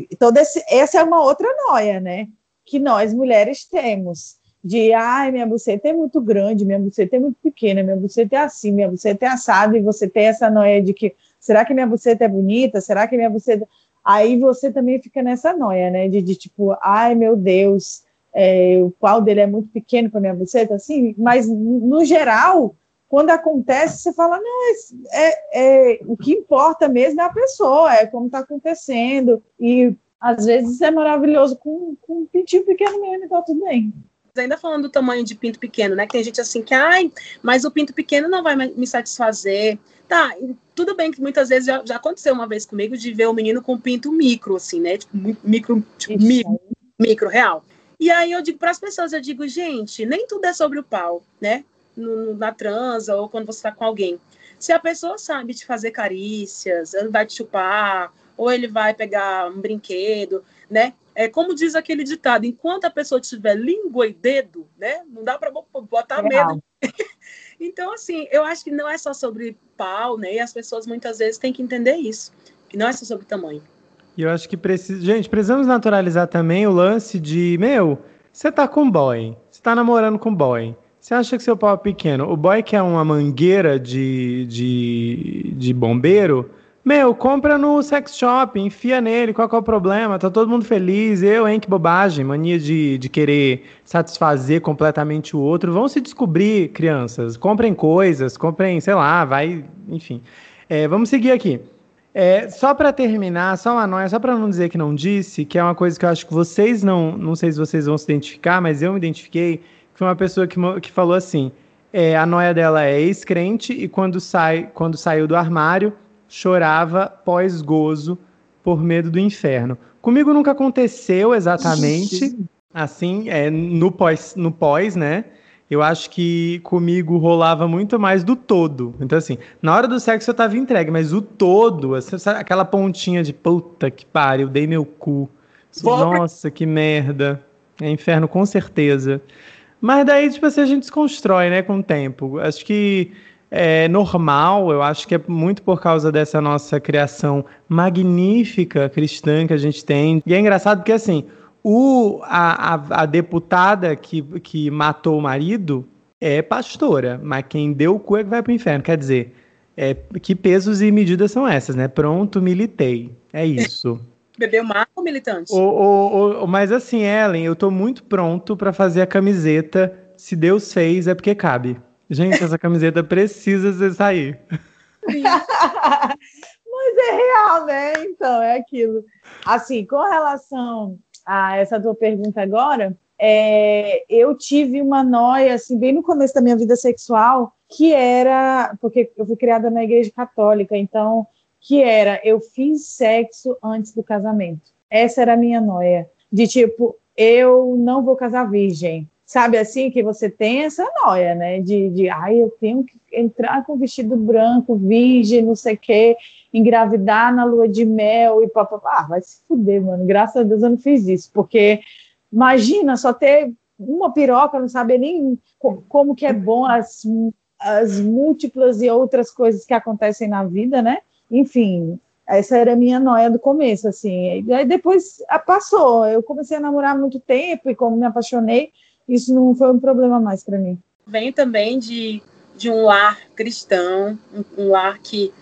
e esse, essa é uma outra noia, né? Que nós mulheres temos. De, ai, minha buceta é muito grande, minha buceta é muito pequena, minha buceta é assim, minha buceta é assada, e você tem essa noia de que, será que minha buceta é bonita? Será que minha buceta... Aí você também fica nessa noia, né? De, de tipo, ai, meu Deus, é, o pau dele é muito pequeno para minha buceta, assim, mas no geral, quando acontece, você fala, não, é, é, o que importa mesmo é a pessoa, é como está acontecendo. E às vezes é maravilhoso com, com um pintinho pequeno mesmo, então tudo bem. Ainda falando do tamanho de pinto pequeno, né? Que tem gente assim que, ai, mas o pinto pequeno não vai me satisfazer. Tá, tudo bem que muitas vezes já, já aconteceu uma vez comigo de ver um menino com pinto micro, assim, né? Tipo, micro, tipo, micro, micro, real. E aí eu digo para as pessoas, eu digo, gente, nem tudo é sobre o pau, né? No, na transa ou quando você está com alguém. Se a pessoa sabe te fazer carícias, ele vai te chupar, ou ele vai pegar um brinquedo, né? É como diz aquele ditado, enquanto a pessoa tiver língua e dedo, né? Não dá para botar medo. então, assim, eu acho que não é só sobre pau, né? E as pessoas muitas vezes têm que entender isso, que não é só sobre tamanho. E eu acho que precisa, gente, precisamos naturalizar também o lance de, meu, você tá com boy, você tá namorando com boy. Você acha que seu pau é pequeno? O boy quer uma mangueira de, de, de bombeiro? Meu, compra no sex shop, enfia nele, qual que é o problema? Tá todo mundo feliz, eu, hein, que bobagem, mania de, de querer satisfazer completamente o outro. Vão se descobrir, crianças, comprem coisas, comprem, sei lá, vai, enfim. É, vamos seguir aqui. É, só para terminar, só uma noia, só para não dizer que não disse, que é uma coisa que eu acho que vocês não, não sei se vocês vão se identificar, mas eu me identifiquei, foi uma pessoa que, que falou assim: é, a noia dela é ex-crente e quando, sai, quando saiu do armário, chorava pós-gozo por medo do inferno. Comigo nunca aconteceu exatamente assim, é, no, pós, no pós, né? Eu acho que comigo rolava muito mais do todo. Então, assim, na hora do sexo eu tava entregue, mas o todo, aquela pontinha de puta que pariu, dei meu cu Nossa, que merda. É inferno com certeza. Mas daí, tipo assim, a gente desconstrói, né, com o tempo. Acho que é normal, eu acho que é muito por causa dessa nossa criação magnífica cristã que a gente tem. E é engraçado porque, assim, o, a, a, a deputada que, que matou o marido é pastora, mas quem deu o cu é que vai pro inferno. Quer dizer, é, que pesos e medidas são essas, né? Pronto, militei. É isso. Bebeu marco militante? O, o, o, mas assim, Ellen, eu tô muito pronto para fazer a camiseta. Se Deus fez, é porque cabe. Gente, essa camiseta precisa sair. mas é real, né? Então, é aquilo. Assim, com relação a essa tua pergunta agora, é, eu tive uma noia, assim, bem no começo da minha vida sexual, que era, porque eu fui criada na igreja católica, então, que era, eu fiz sexo antes do casamento. Essa era a minha noia, de tipo, eu não vou casar virgem. Sabe assim, que você tem essa noia, né? De, de ai, eu tenho que entrar com vestido branco, virgem, não sei o quê, engravidar na lua de mel e papapá. Ah, vai se fuder, mano. Graças a Deus eu não fiz isso, porque imagina só ter uma piroca, não saber nem como que é bom as as múltiplas e outras coisas que acontecem na vida, né? Enfim, essa era a minha noia do começo, assim. E aí depois ah, passou. Eu comecei a namorar há muito tempo e como me apaixonei, isso não foi um problema mais para mim. Vem também de, de um lar cristão, um, um lar que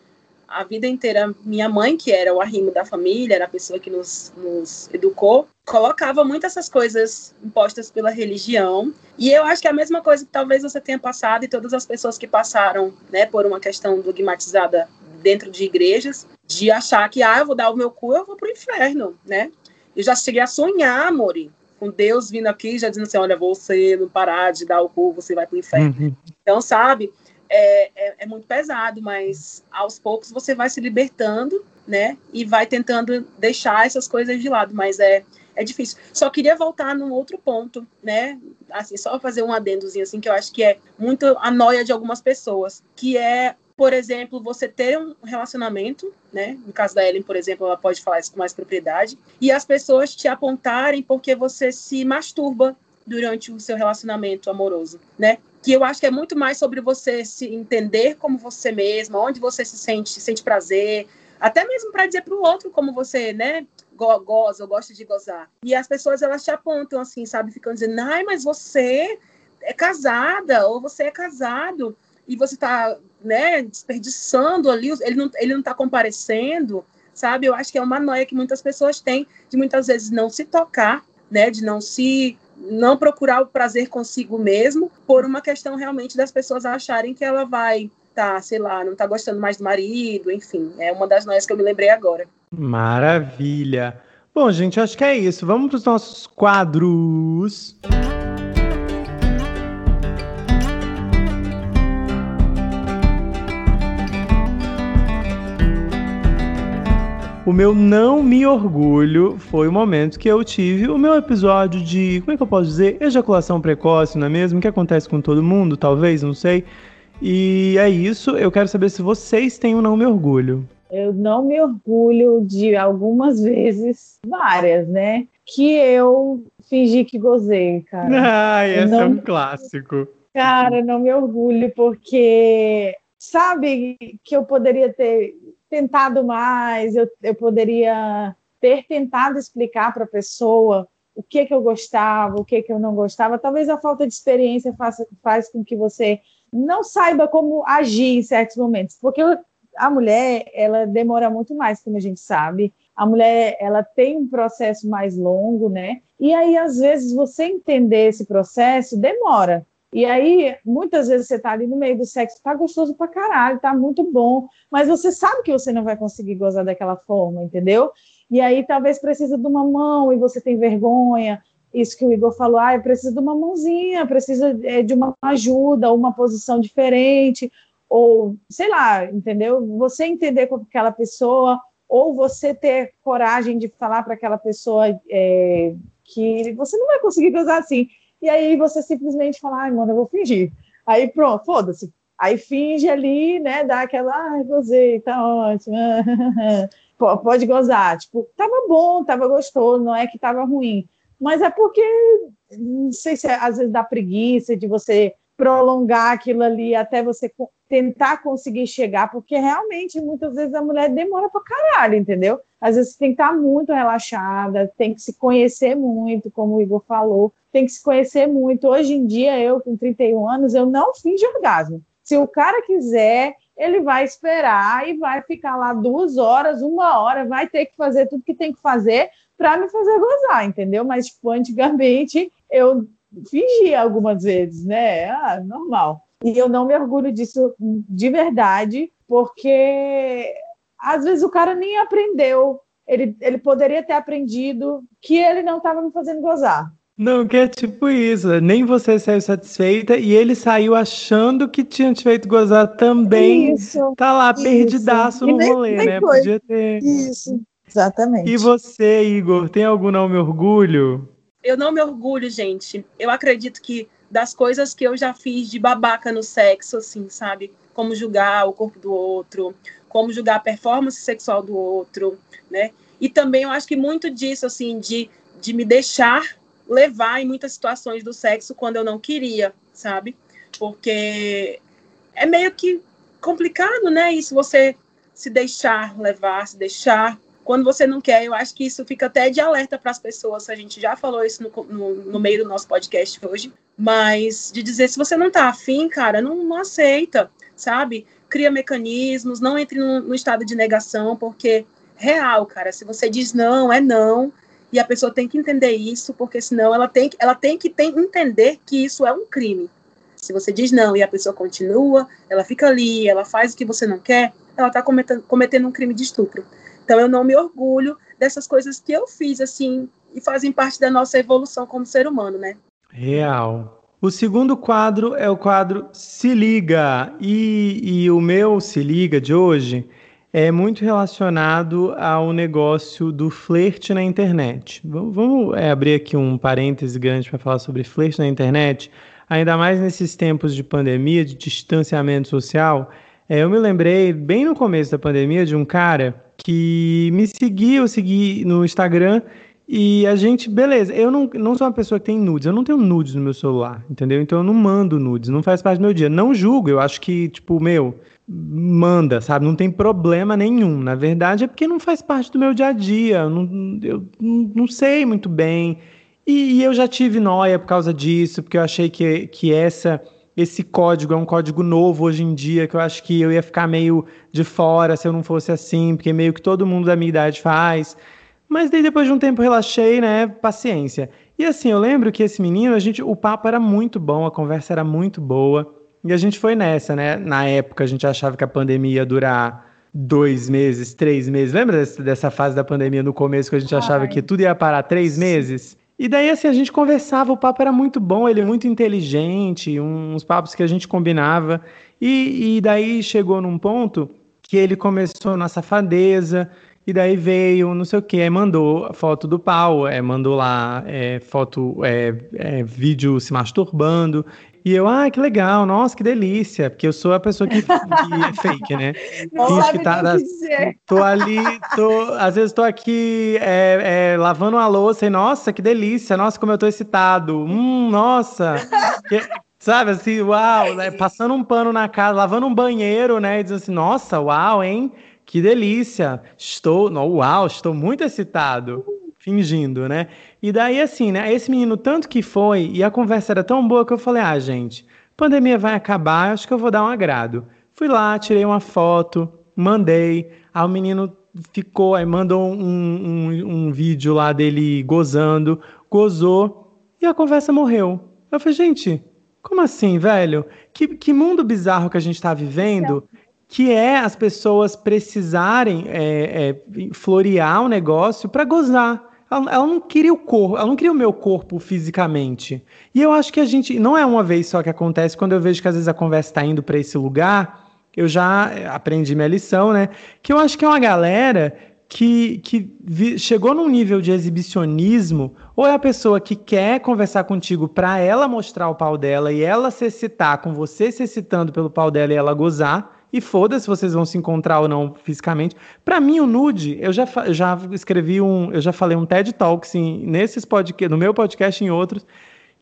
a vida inteira, minha mãe, que era o arrimo da família, era a pessoa que nos, nos educou, colocava muito essas coisas impostas pela religião. E eu acho que é a mesma coisa que talvez você tenha passado e todas as pessoas que passaram, né, por uma questão dogmatizada dentro de igrejas, de achar que, ah, eu vou dar o meu cu, eu vou pro inferno, né? Eu já cheguei a sonhar, Mori, com Deus vindo aqui já dizendo assim, olha, você não parar de dar o cu, você vai pro inferno. Uhum. Então, sabe, é, é, é, muito pesado, mas aos poucos você vai se libertando, né? E vai tentando deixar essas coisas de lado, mas é, é difícil. Só queria voltar num outro ponto, né? Assim, só fazer um adendozinho, assim, que eu acho que é muito a noia de algumas pessoas, que é, por exemplo, você ter um relacionamento, né? No caso da Ellen, por exemplo, ela pode falar isso com mais propriedade, e as pessoas te apontarem porque você se masturba durante o seu relacionamento amoroso, né? que eu acho que é muito mais sobre você se entender como você mesma, onde você se sente, sente prazer, até mesmo para dizer para o outro como você, né, go goza ou gosta de gozar. E as pessoas elas te apontam assim, sabe, ficam dizendo, ai, mas você é casada ou você é casado e você está, né, desperdiçando ali, ele não, ele não está comparecendo, sabe? Eu acho que é uma noia que muitas pessoas têm de muitas vezes não se tocar, né, de não se não procurar o prazer consigo mesmo, por uma questão realmente das pessoas acharem que ela vai tá, sei lá, não tá gostando mais do marido, enfim, é uma das noias que eu me lembrei agora. Maravilha. Bom, gente, acho que é isso. Vamos para os nossos quadros. O meu não me orgulho foi o momento que eu tive o meu episódio de, como é que eu posso dizer? Ejaculação precoce, não é mesmo? Que acontece com todo mundo, talvez, não sei. E é isso, eu quero saber se vocês têm o não me orgulho. Eu não me orgulho de algumas vezes, várias, né? Que eu fingi que gozei, cara. Ah, esse não... é um clássico. Cara, não me orgulho, porque sabe que eu poderia ter tentado mais, eu, eu poderia ter tentado explicar para a pessoa o que que eu gostava, o que que eu não gostava. Talvez a falta de experiência faça, faz com que você não saiba como agir em certos momentos, porque a mulher ela demora muito mais, como a gente sabe. A mulher ela tem um processo mais longo, né? E aí às vezes você entender esse processo demora. E aí, muitas vezes você tá ali no meio do sexo, tá gostoso pra caralho, tá muito bom, mas você sabe que você não vai conseguir gozar daquela forma, entendeu? E aí talvez precisa de uma mão e você tem vergonha. Isso que o Igor falou, ah, precisa de uma mãozinha, precisa é, de uma ajuda, uma posição diferente, ou sei lá, entendeu? Você entender com aquela pessoa, ou você ter coragem de falar para aquela pessoa é, que você não vai conseguir gozar assim e aí você simplesmente fala, ai, mano, eu vou fingir. Aí pronto, foda-se. Aí finge ali, né, dá aquela, ai, gozei, tá ótimo. pode gozar. Tipo, tava bom, tava gostoso, não é que tava ruim. Mas é porque, não sei se é, às vezes dá preguiça de você prolongar aquilo ali até você tentar conseguir chegar, porque realmente muitas vezes a mulher demora pra caralho, entendeu? Às vezes tem que estar muito relaxada, tem que se conhecer muito, como o Igor falou, tem que se conhecer muito. Hoje em dia, eu com 31 anos, eu não de orgasmo. Se o cara quiser, ele vai esperar e vai ficar lá duas horas, uma hora, vai ter que fazer tudo que tem que fazer para me fazer gozar, entendeu? Mas, tipo, antigamente eu fingia algumas vezes, né? Ah, normal. E eu não me orgulho disso de verdade, porque às vezes o cara nem aprendeu. Ele, ele poderia ter aprendido que ele não estava me fazendo gozar. Não, que é tipo isso. Nem você saiu satisfeita e ele saiu achando que tinha te feito gozar também. Isso. Tá lá, isso. perdidaço no nem, rolê, nem né? Foi. Podia ter. Isso, exatamente. E você, Igor, tem algum não me orgulho? Eu não me orgulho, gente. Eu acredito que das coisas que eu já fiz de babaca no sexo, assim, sabe? Como julgar o corpo do outro, como julgar a performance sexual do outro, né? E também eu acho que muito disso, assim, de, de me deixar levar em muitas situações do sexo quando eu não queria, sabe? Porque é meio que complicado, né? Isso você se deixar levar, se deixar quando você não quer. Eu acho que isso fica até de alerta para as pessoas. A gente já falou isso no, no, no, meio do nosso podcast hoje, mas de dizer se você não tá afim, cara, não, não aceita, sabe? Cria mecanismos, não entre no, no estado de negação, porque real, cara, se você diz não, é não e a pessoa tem que entender isso, porque senão ela tem, ela tem que tem, entender que isso é um crime. Se você diz não e a pessoa continua, ela fica ali, ela faz o que você não quer, ela está cometendo, cometendo um crime de estupro. Então eu não me orgulho dessas coisas que eu fiz, assim, e fazem parte da nossa evolução como ser humano, né? Real. O segundo quadro é o quadro Se Liga. E, e o meu Se Liga de hoje é muito relacionado ao negócio do flerte na internet. Vamos é, abrir aqui um parêntese grande para falar sobre flerte na internet, ainda mais nesses tempos de pandemia, de distanciamento social. É, eu me lembrei, bem no começo da pandemia, de um cara que me seguia, eu segui no Instagram, e a gente, beleza, eu não, não sou uma pessoa que tem nudes, eu não tenho nudes no meu celular, entendeu? Então eu não mando nudes, não faz parte do meu dia. Não julgo, eu acho que, tipo, meu, manda, sabe? Não tem problema nenhum. Na verdade, é porque não faz parte do meu dia a dia. Eu não, não sei muito bem. E, e eu já tive noia por causa disso, porque eu achei que, que essa esse código é um código novo hoje em dia, que eu acho que eu ia ficar meio de fora se eu não fosse assim, porque meio que todo mundo da minha idade faz. Mas daí depois de um tempo relaxei, né? Paciência. E assim, eu lembro que esse menino, a gente, o papo era muito bom, a conversa era muito boa. E a gente foi nessa, né? Na época a gente achava que a pandemia ia durar dois meses, três meses. Lembra dessa fase da pandemia no começo que a gente Ai. achava que tudo ia parar três meses? E daí, assim, a gente conversava, o papo era muito bom, ele é muito inteligente, uns papos que a gente combinava. E, e daí chegou num ponto que ele começou na safadeza, e daí veio, não sei o que, aí mandou foto do pau, é, mandou lá é, foto, é, é, vídeo se masturbando. E eu, ah, que legal, nossa, que delícia, porque eu sou a pessoa que, que é fake, né? Não sabe que tá, tô ali, tô, às vezes tô aqui é, é, lavando uma louça e, nossa, que delícia, nossa, como eu tô excitado, hum, nossa, que, sabe, assim, uau, né? passando um pano na casa, lavando um banheiro, né, e dizendo assim, nossa, uau, hein, que delícia, estou, uau, estou muito excitado fingindo, né? E daí, assim, né? Esse menino, tanto que foi, e a conversa era tão boa que eu falei: ah, gente, pandemia vai acabar, acho que eu vou dar um agrado. Fui lá, tirei uma foto, mandei. Aí o menino ficou, aí mandou um, um, um vídeo lá dele gozando, gozou, e a conversa morreu. Eu falei, gente, como assim, velho? Que, que mundo bizarro que a gente está vivendo que é as pessoas precisarem é, é, florear o um negócio para gozar. Ela, ela, não queria o corpo, ela não queria o meu corpo fisicamente. E eu acho que a gente. Não é uma vez só que acontece, quando eu vejo que às vezes a conversa está indo para esse lugar, eu já aprendi minha lição, né? Que eu acho que é uma galera que, que vi, chegou num nível de exibicionismo, ou é a pessoa que quer conversar contigo para ela mostrar o pau dela e ela se excitar com você se excitando pelo pau dela e ela gozar, E foda-se vocês vão se encontrar ou não fisicamente. Para mim, o nude, eu já, já escrevi um, eu já falei um TED Talk, sim, nesses podcast, no meu podcast e em outros,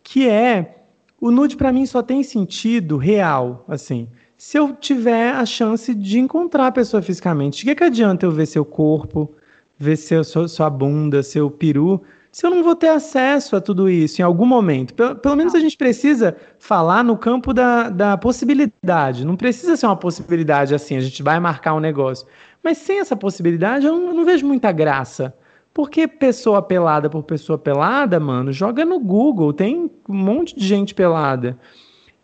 que é o nude para mim só tem sentido real, assim. Se eu tiver a chance de encontrar a pessoa fisicamente, o que, que adianta eu ver seu corpo, ver seu, sua, sua bunda, seu peru, se eu não vou ter acesso a tudo isso em algum momento? Pelo, pelo menos a gente precisa falar no campo da, da possibilidade. Não precisa ser uma possibilidade assim, a gente vai marcar um negócio. Mas sem essa possibilidade, eu não, eu não vejo muita graça. Porque pessoa pelada por pessoa pelada, mano, joga no Google, tem um monte de gente pelada.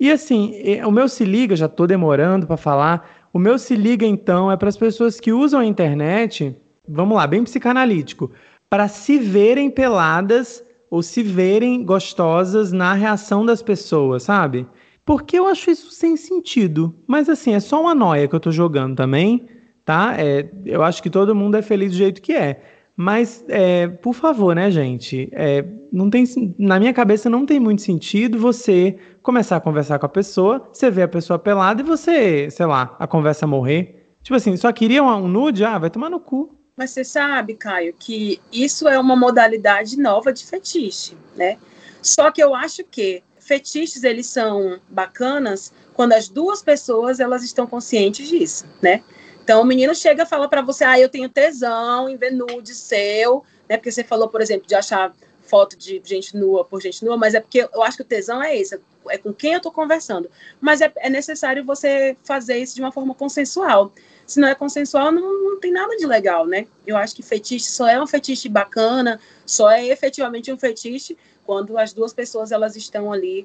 E assim, o meu se liga, já tô demorando para falar. O meu se liga então é para as pessoas que usam a internet, vamos lá, bem psicanalítico para se verem peladas ou se verem gostosas na reação das pessoas, sabe? Porque eu acho isso sem sentido. Mas assim, é só uma noia que eu tô jogando também, tá? É, eu acho que todo mundo é feliz do jeito que é. Mas, é, por favor, né, gente? É, não tem, na minha cabeça não tem muito sentido você começar a conversar com a pessoa, você vê a pessoa pelada e você, sei lá, a conversa morrer. Tipo assim, só queria um nude? Ah, vai tomar no cu. Mas você sabe, Caio, que isso é uma modalidade nova de fetiche, né? Só que eu acho que fetiches eles são bacanas quando as duas pessoas elas estão conscientes disso, né? Então o menino chega e fala para você: "Ah, eu tenho tesão em ver nude seu", né? Porque você falou, por exemplo, de achar foto de gente nua por gente nua, mas é porque eu acho que o tesão é esse, é com quem eu estou conversando. Mas é, é necessário você fazer isso de uma forma consensual se não é consensual, não, não tem nada de legal, né? Eu acho que fetiche só é um fetiche bacana, só é efetivamente um fetiche quando as duas pessoas elas estão ali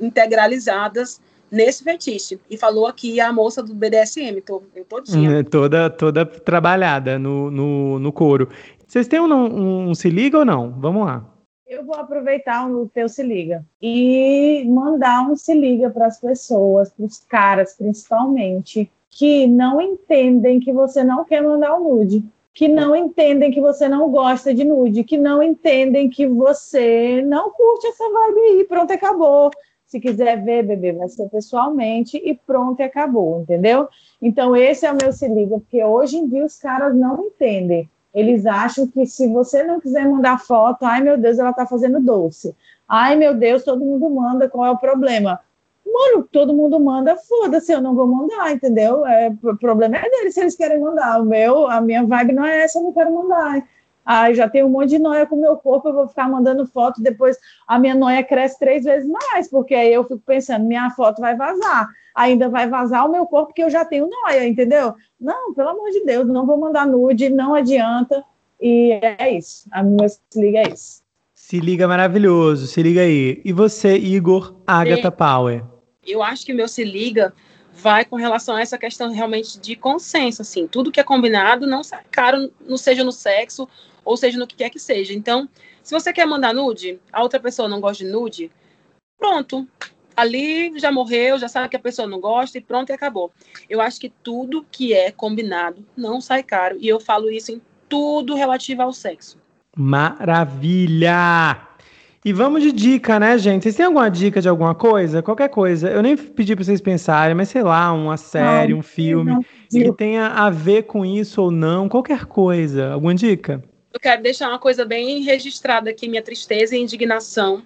integralizadas nesse fetiche. E falou aqui a moça do BDSM, tô, eu todinha. É, toda, toda trabalhada no, no, no couro. Vocês têm um, um, um se liga ou não? Vamos lá. Eu vou aproveitar o teu se liga e mandar um se liga para as pessoas, para os caras principalmente, que não entendem que você não quer mandar o nude, que não entendem que você não gosta de nude, que não entendem que você não curte essa vibe aí, pronto, acabou. Se quiser ver, bebê, vai ser pessoalmente e pronto, acabou, entendeu? Então, esse é o meu se liga, porque hoje em dia os caras não entendem. Eles acham que se você não quiser mandar foto, ai meu Deus, ela tá fazendo doce. Ai meu Deus, todo mundo manda, qual é o problema? Mano, todo mundo manda, foda-se, eu não vou mandar, entendeu? É, o problema é deles se eles querem mandar. O meu, a minha vibe não é essa, eu não quero mandar. Ah, já tenho um monte de noia com o meu corpo, eu vou ficar mandando foto, depois a minha noia cresce três vezes mais, porque aí eu fico pensando, minha foto vai vazar, ainda vai vazar o meu corpo que eu já tenho noia, entendeu? Não, pelo amor de Deus, não vou mandar nude, não adianta, e é isso, a minha se liga é isso. Se liga maravilhoso, se liga aí. E você, Igor Agatha Power? Eu acho que o meu se liga vai com relação a essa questão realmente de consenso, assim, tudo que é combinado não sai caro, não seja no sexo ou seja no que quer que seja. Então, se você quer mandar nude, a outra pessoa não gosta de nude, pronto, ali já morreu, já sabe que a pessoa não gosta e pronto e acabou. Eu acho que tudo que é combinado não sai caro e eu falo isso em tudo relativo ao sexo. Maravilha! E vamos de dica, né, gente? Vocês têm alguma dica de alguma coisa? Qualquer coisa. Eu nem pedi para vocês pensarem, mas sei lá, uma série, não, um filme não, que tenha a ver com isso ou não, qualquer coisa. Alguma dica? Eu quero deixar uma coisa bem registrada aqui, minha tristeza e indignação,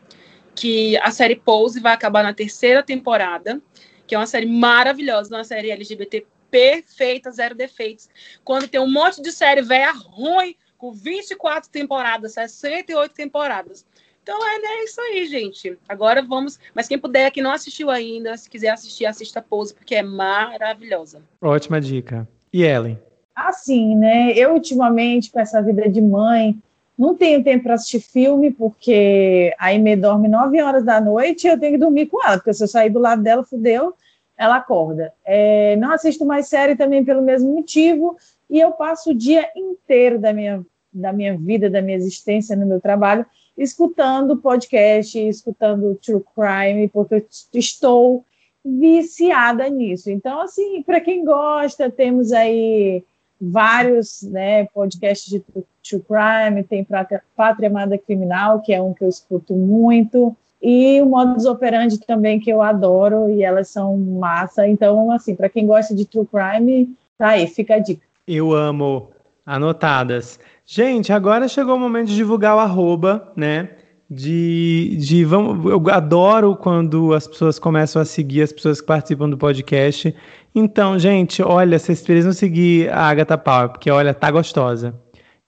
que a série Pose vai acabar na terceira temporada, que é uma série maravilhosa, uma série LGBT perfeita, zero defeitos. Quando tem um monte de série velha ruim, com 24 temporadas, 68 temporadas então é, é isso aí, gente. Agora vamos. Mas quem puder, que não assistiu ainda, se quiser assistir, assista a Pose, porque é maravilhosa. Ótima dica. E Ellen? Assim, né? Eu ultimamente, com essa vida de mãe, não tenho tempo para assistir filme, porque aí me dorme 9 horas da noite e eu tenho que dormir com ela, porque se eu sair do lado dela, fudeu, ela acorda. É, não assisto mais série também pelo mesmo motivo, e eu passo o dia inteiro da minha, da minha vida, da minha existência no meu trabalho, escutando podcast, escutando true crime, porque eu estou viciada nisso. Então, assim, para quem gosta, temos aí vários né, podcasts de true crime, tem Pátria Amada Criminal, que é um que eu escuto muito, e o modus operandi também, que eu adoro, e elas são massa. Então, assim, para quem gosta de true crime, tá aí, fica a dica. Eu amo. Anotadas. Gente, agora chegou o momento de divulgar o arroba, né? De, de vamos, eu adoro quando as pessoas começam a seguir as pessoas que participam do podcast. Então, gente, olha, vocês precisam seguir a Agatha Power, porque olha, tá gostosa.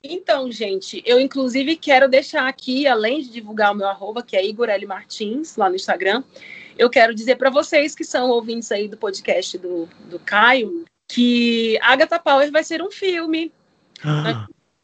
Então, gente, eu inclusive quero deixar aqui, além de divulgar o meu arroba, que é Igor L. Martins, lá no Instagram, eu quero dizer para vocês que são ouvintes aí do podcast do, do Caio, que Agatha Power vai ser um filme.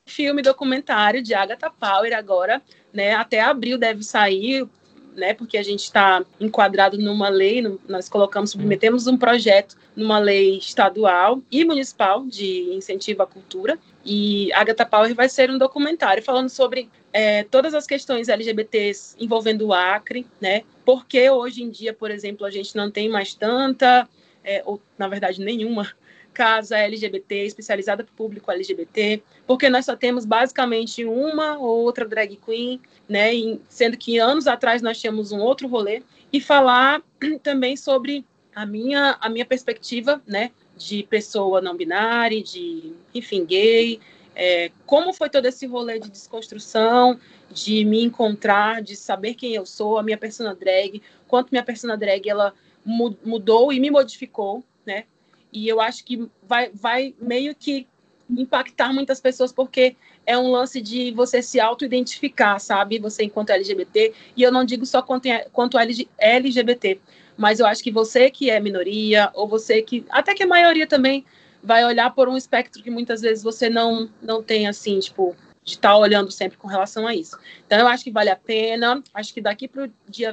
Filme documentário de Agatha Power agora, né? Até abril deve sair, né? Porque a gente está enquadrado numa lei, no, nós colocamos, submetemos um projeto numa lei estadual e municipal de incentivo à cultura. E Agatha Power vai ser um documentário falando sobre é, todas as questões LGBTs envolvendo o Acre, né? Porque hoje em dia, por exemplo, a gente não tem mais tanta, é, ou na verdade nenhuma, casa LGBT especializada para o público LGBT, porque nós só temos basicamente uma ou outra drag queen, né? sendo que anos atrás nós tínhamos um outro rolê e falar também sobre a minha a minha perspectiva, né? De pessoa não binária, de enfim gay, é, como foi todo esse rolê de desconstrução, de me encontrar, de saber quem eu sou, a minha persona drag, quanto minha persona drag ela mudou e me modificou, né? E eu acho que vai, vai meio que impactar muitas pessoas, porque é um lance de você se auto-identificar, sabe? Você enquanto LGBT, e eu não digo só quanto, quanto LGBT, mas eu acho que você que é minoria, ou você que, até que a maioria também, vai olhar por um espectro que muitas vezes você não, não tem, assim, tipo, de estar tá olhando sempre com relação a isso. Então, eu acho que vale a pena. Acho que daqui para o dia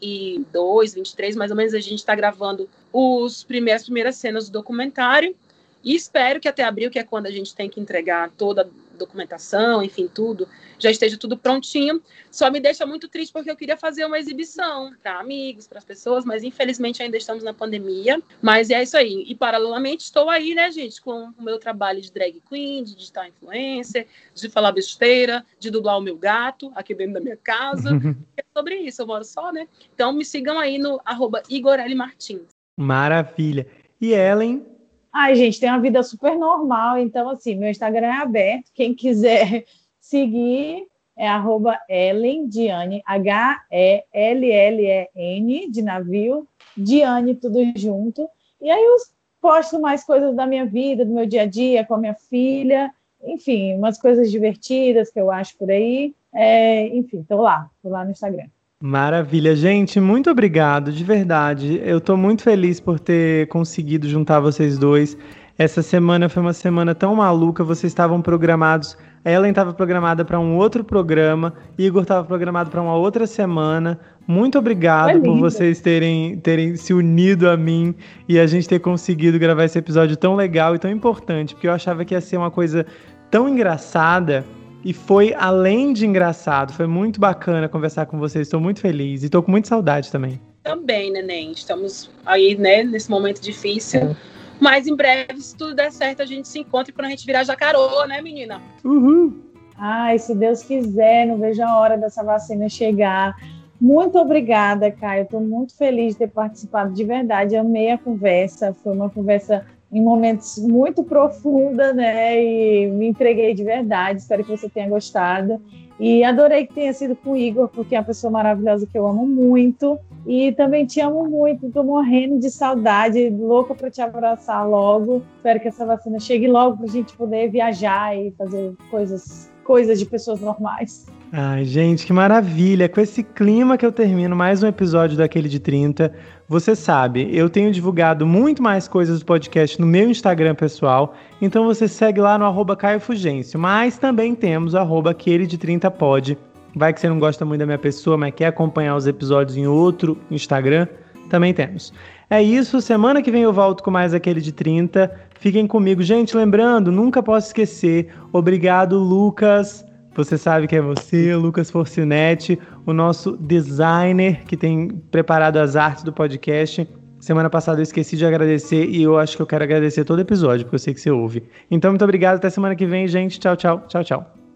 22, 23, mais ou menos, a gente está gravando os primeiras, as primeiras cenas do documentário. E espero que até abril, que é quando a gente tem que entregar toda documentação, enfim, tudo, já esteja tudo prontinho. Só me deixa muito triste porque eu queria fazer uma exibição para amigos, para as pessoas, mas infelizmente ainda estamos na pandemia. Mas é isso aí. E paralelamente estou aí, né, gente, com o meu trabalho de drag queen, de digital influencer, de falar besteira, de dublar o meu gato aqui dentro da minha casa. é sobre isso, eu moro só, né? Então me sigam aí no arroba Igor L. Martins. Maravilha. E Ellen? Ai, gente, tem uma vida super normal, então, assim, meu Instagram é aberto. Quem quiser seguir é arroba Ellen Diane, H-E-L-L-E-N, de navio, Diane, tudo junto. E aí eu posto mais coisas da minha vida, do meu dia a dia, com a minha filha, enfim, umas coisas divertidas que eu acho por aí. É, enfim, tô lá, tô lá no Instagram. Maravilha, gente, muito obrigado, de verdade. Eu estou muito feliz por ter conseguido juntar vocês dois. Essa semana foi uma semana tão maluca, vocês estavam programados. A Ellen estava programada para um outro programa, Igor estava programado para uma outra semana. Muito obrigado por vocês terem, terem se unido a mim e a gente ter conseguido gravar esse episódio tão legal e tão importante, porque eu achava que ia ser uma coisa tão engraçada e foi além de engraçado, foi muito bacana conversar com vocês. Estou muito feliz e estou com muita saudade também. Também, neném. Estamos aí, né, nesse momento difícil. Mas em breve, se tudo der certo, a gente se encontra quando a gente virar jacarô, né, menina? Uhul! Ai, se Deus quiser, não vejo a hora dessa vacina chegar. Muito obrigada, Caio. Estou muito feliz de ter participado de verdade. Amei a conversa. Foi uma conversa em momentos muito profunda, né? E me entreguei de verdade. Espero que você tenha gostado. E adorei que tenha sido com o Igor, porque é uma pessoa maravilhosa que eu amo muito. E também te amo muito. Estou morrendo de saudade, louca para te abraçar logo. Espero que essa vacina chegue logo para a gente poder viajar e fazer coisas, coisas de pessoas normais. Ai, gente, que maravilha! Com esse clima que eu termino mais um episódio daquele de 30. Você sabe, eu tenho divulgado muito mais coisas do podcast no meu Instagram pessoal, então você segue lá no arroba Caio Fugêncio, mas também temos arroba aquele de 30 pod. Vai que você não gosta muito da minha pessoa, mas quer acompanhar os episódios em outro Instagram, também temos. É isso, semana que vem eu volto com mais aquele de 30. Fiquem comigo. Gente, lembrando, nunca posso esquecer, obrigado Lucas você sabe que é você, Lucas Forcinetti, o nosso designer que tem preparado as artes do podcast. Semana passada eu esqueci de agradecer e eu acho que eu quero agradecer todo episódio, porque eu sei que você ouve. Então, muito obrigado. Até semana que vem, gente. Tchau, tchau. Tchau, tchau.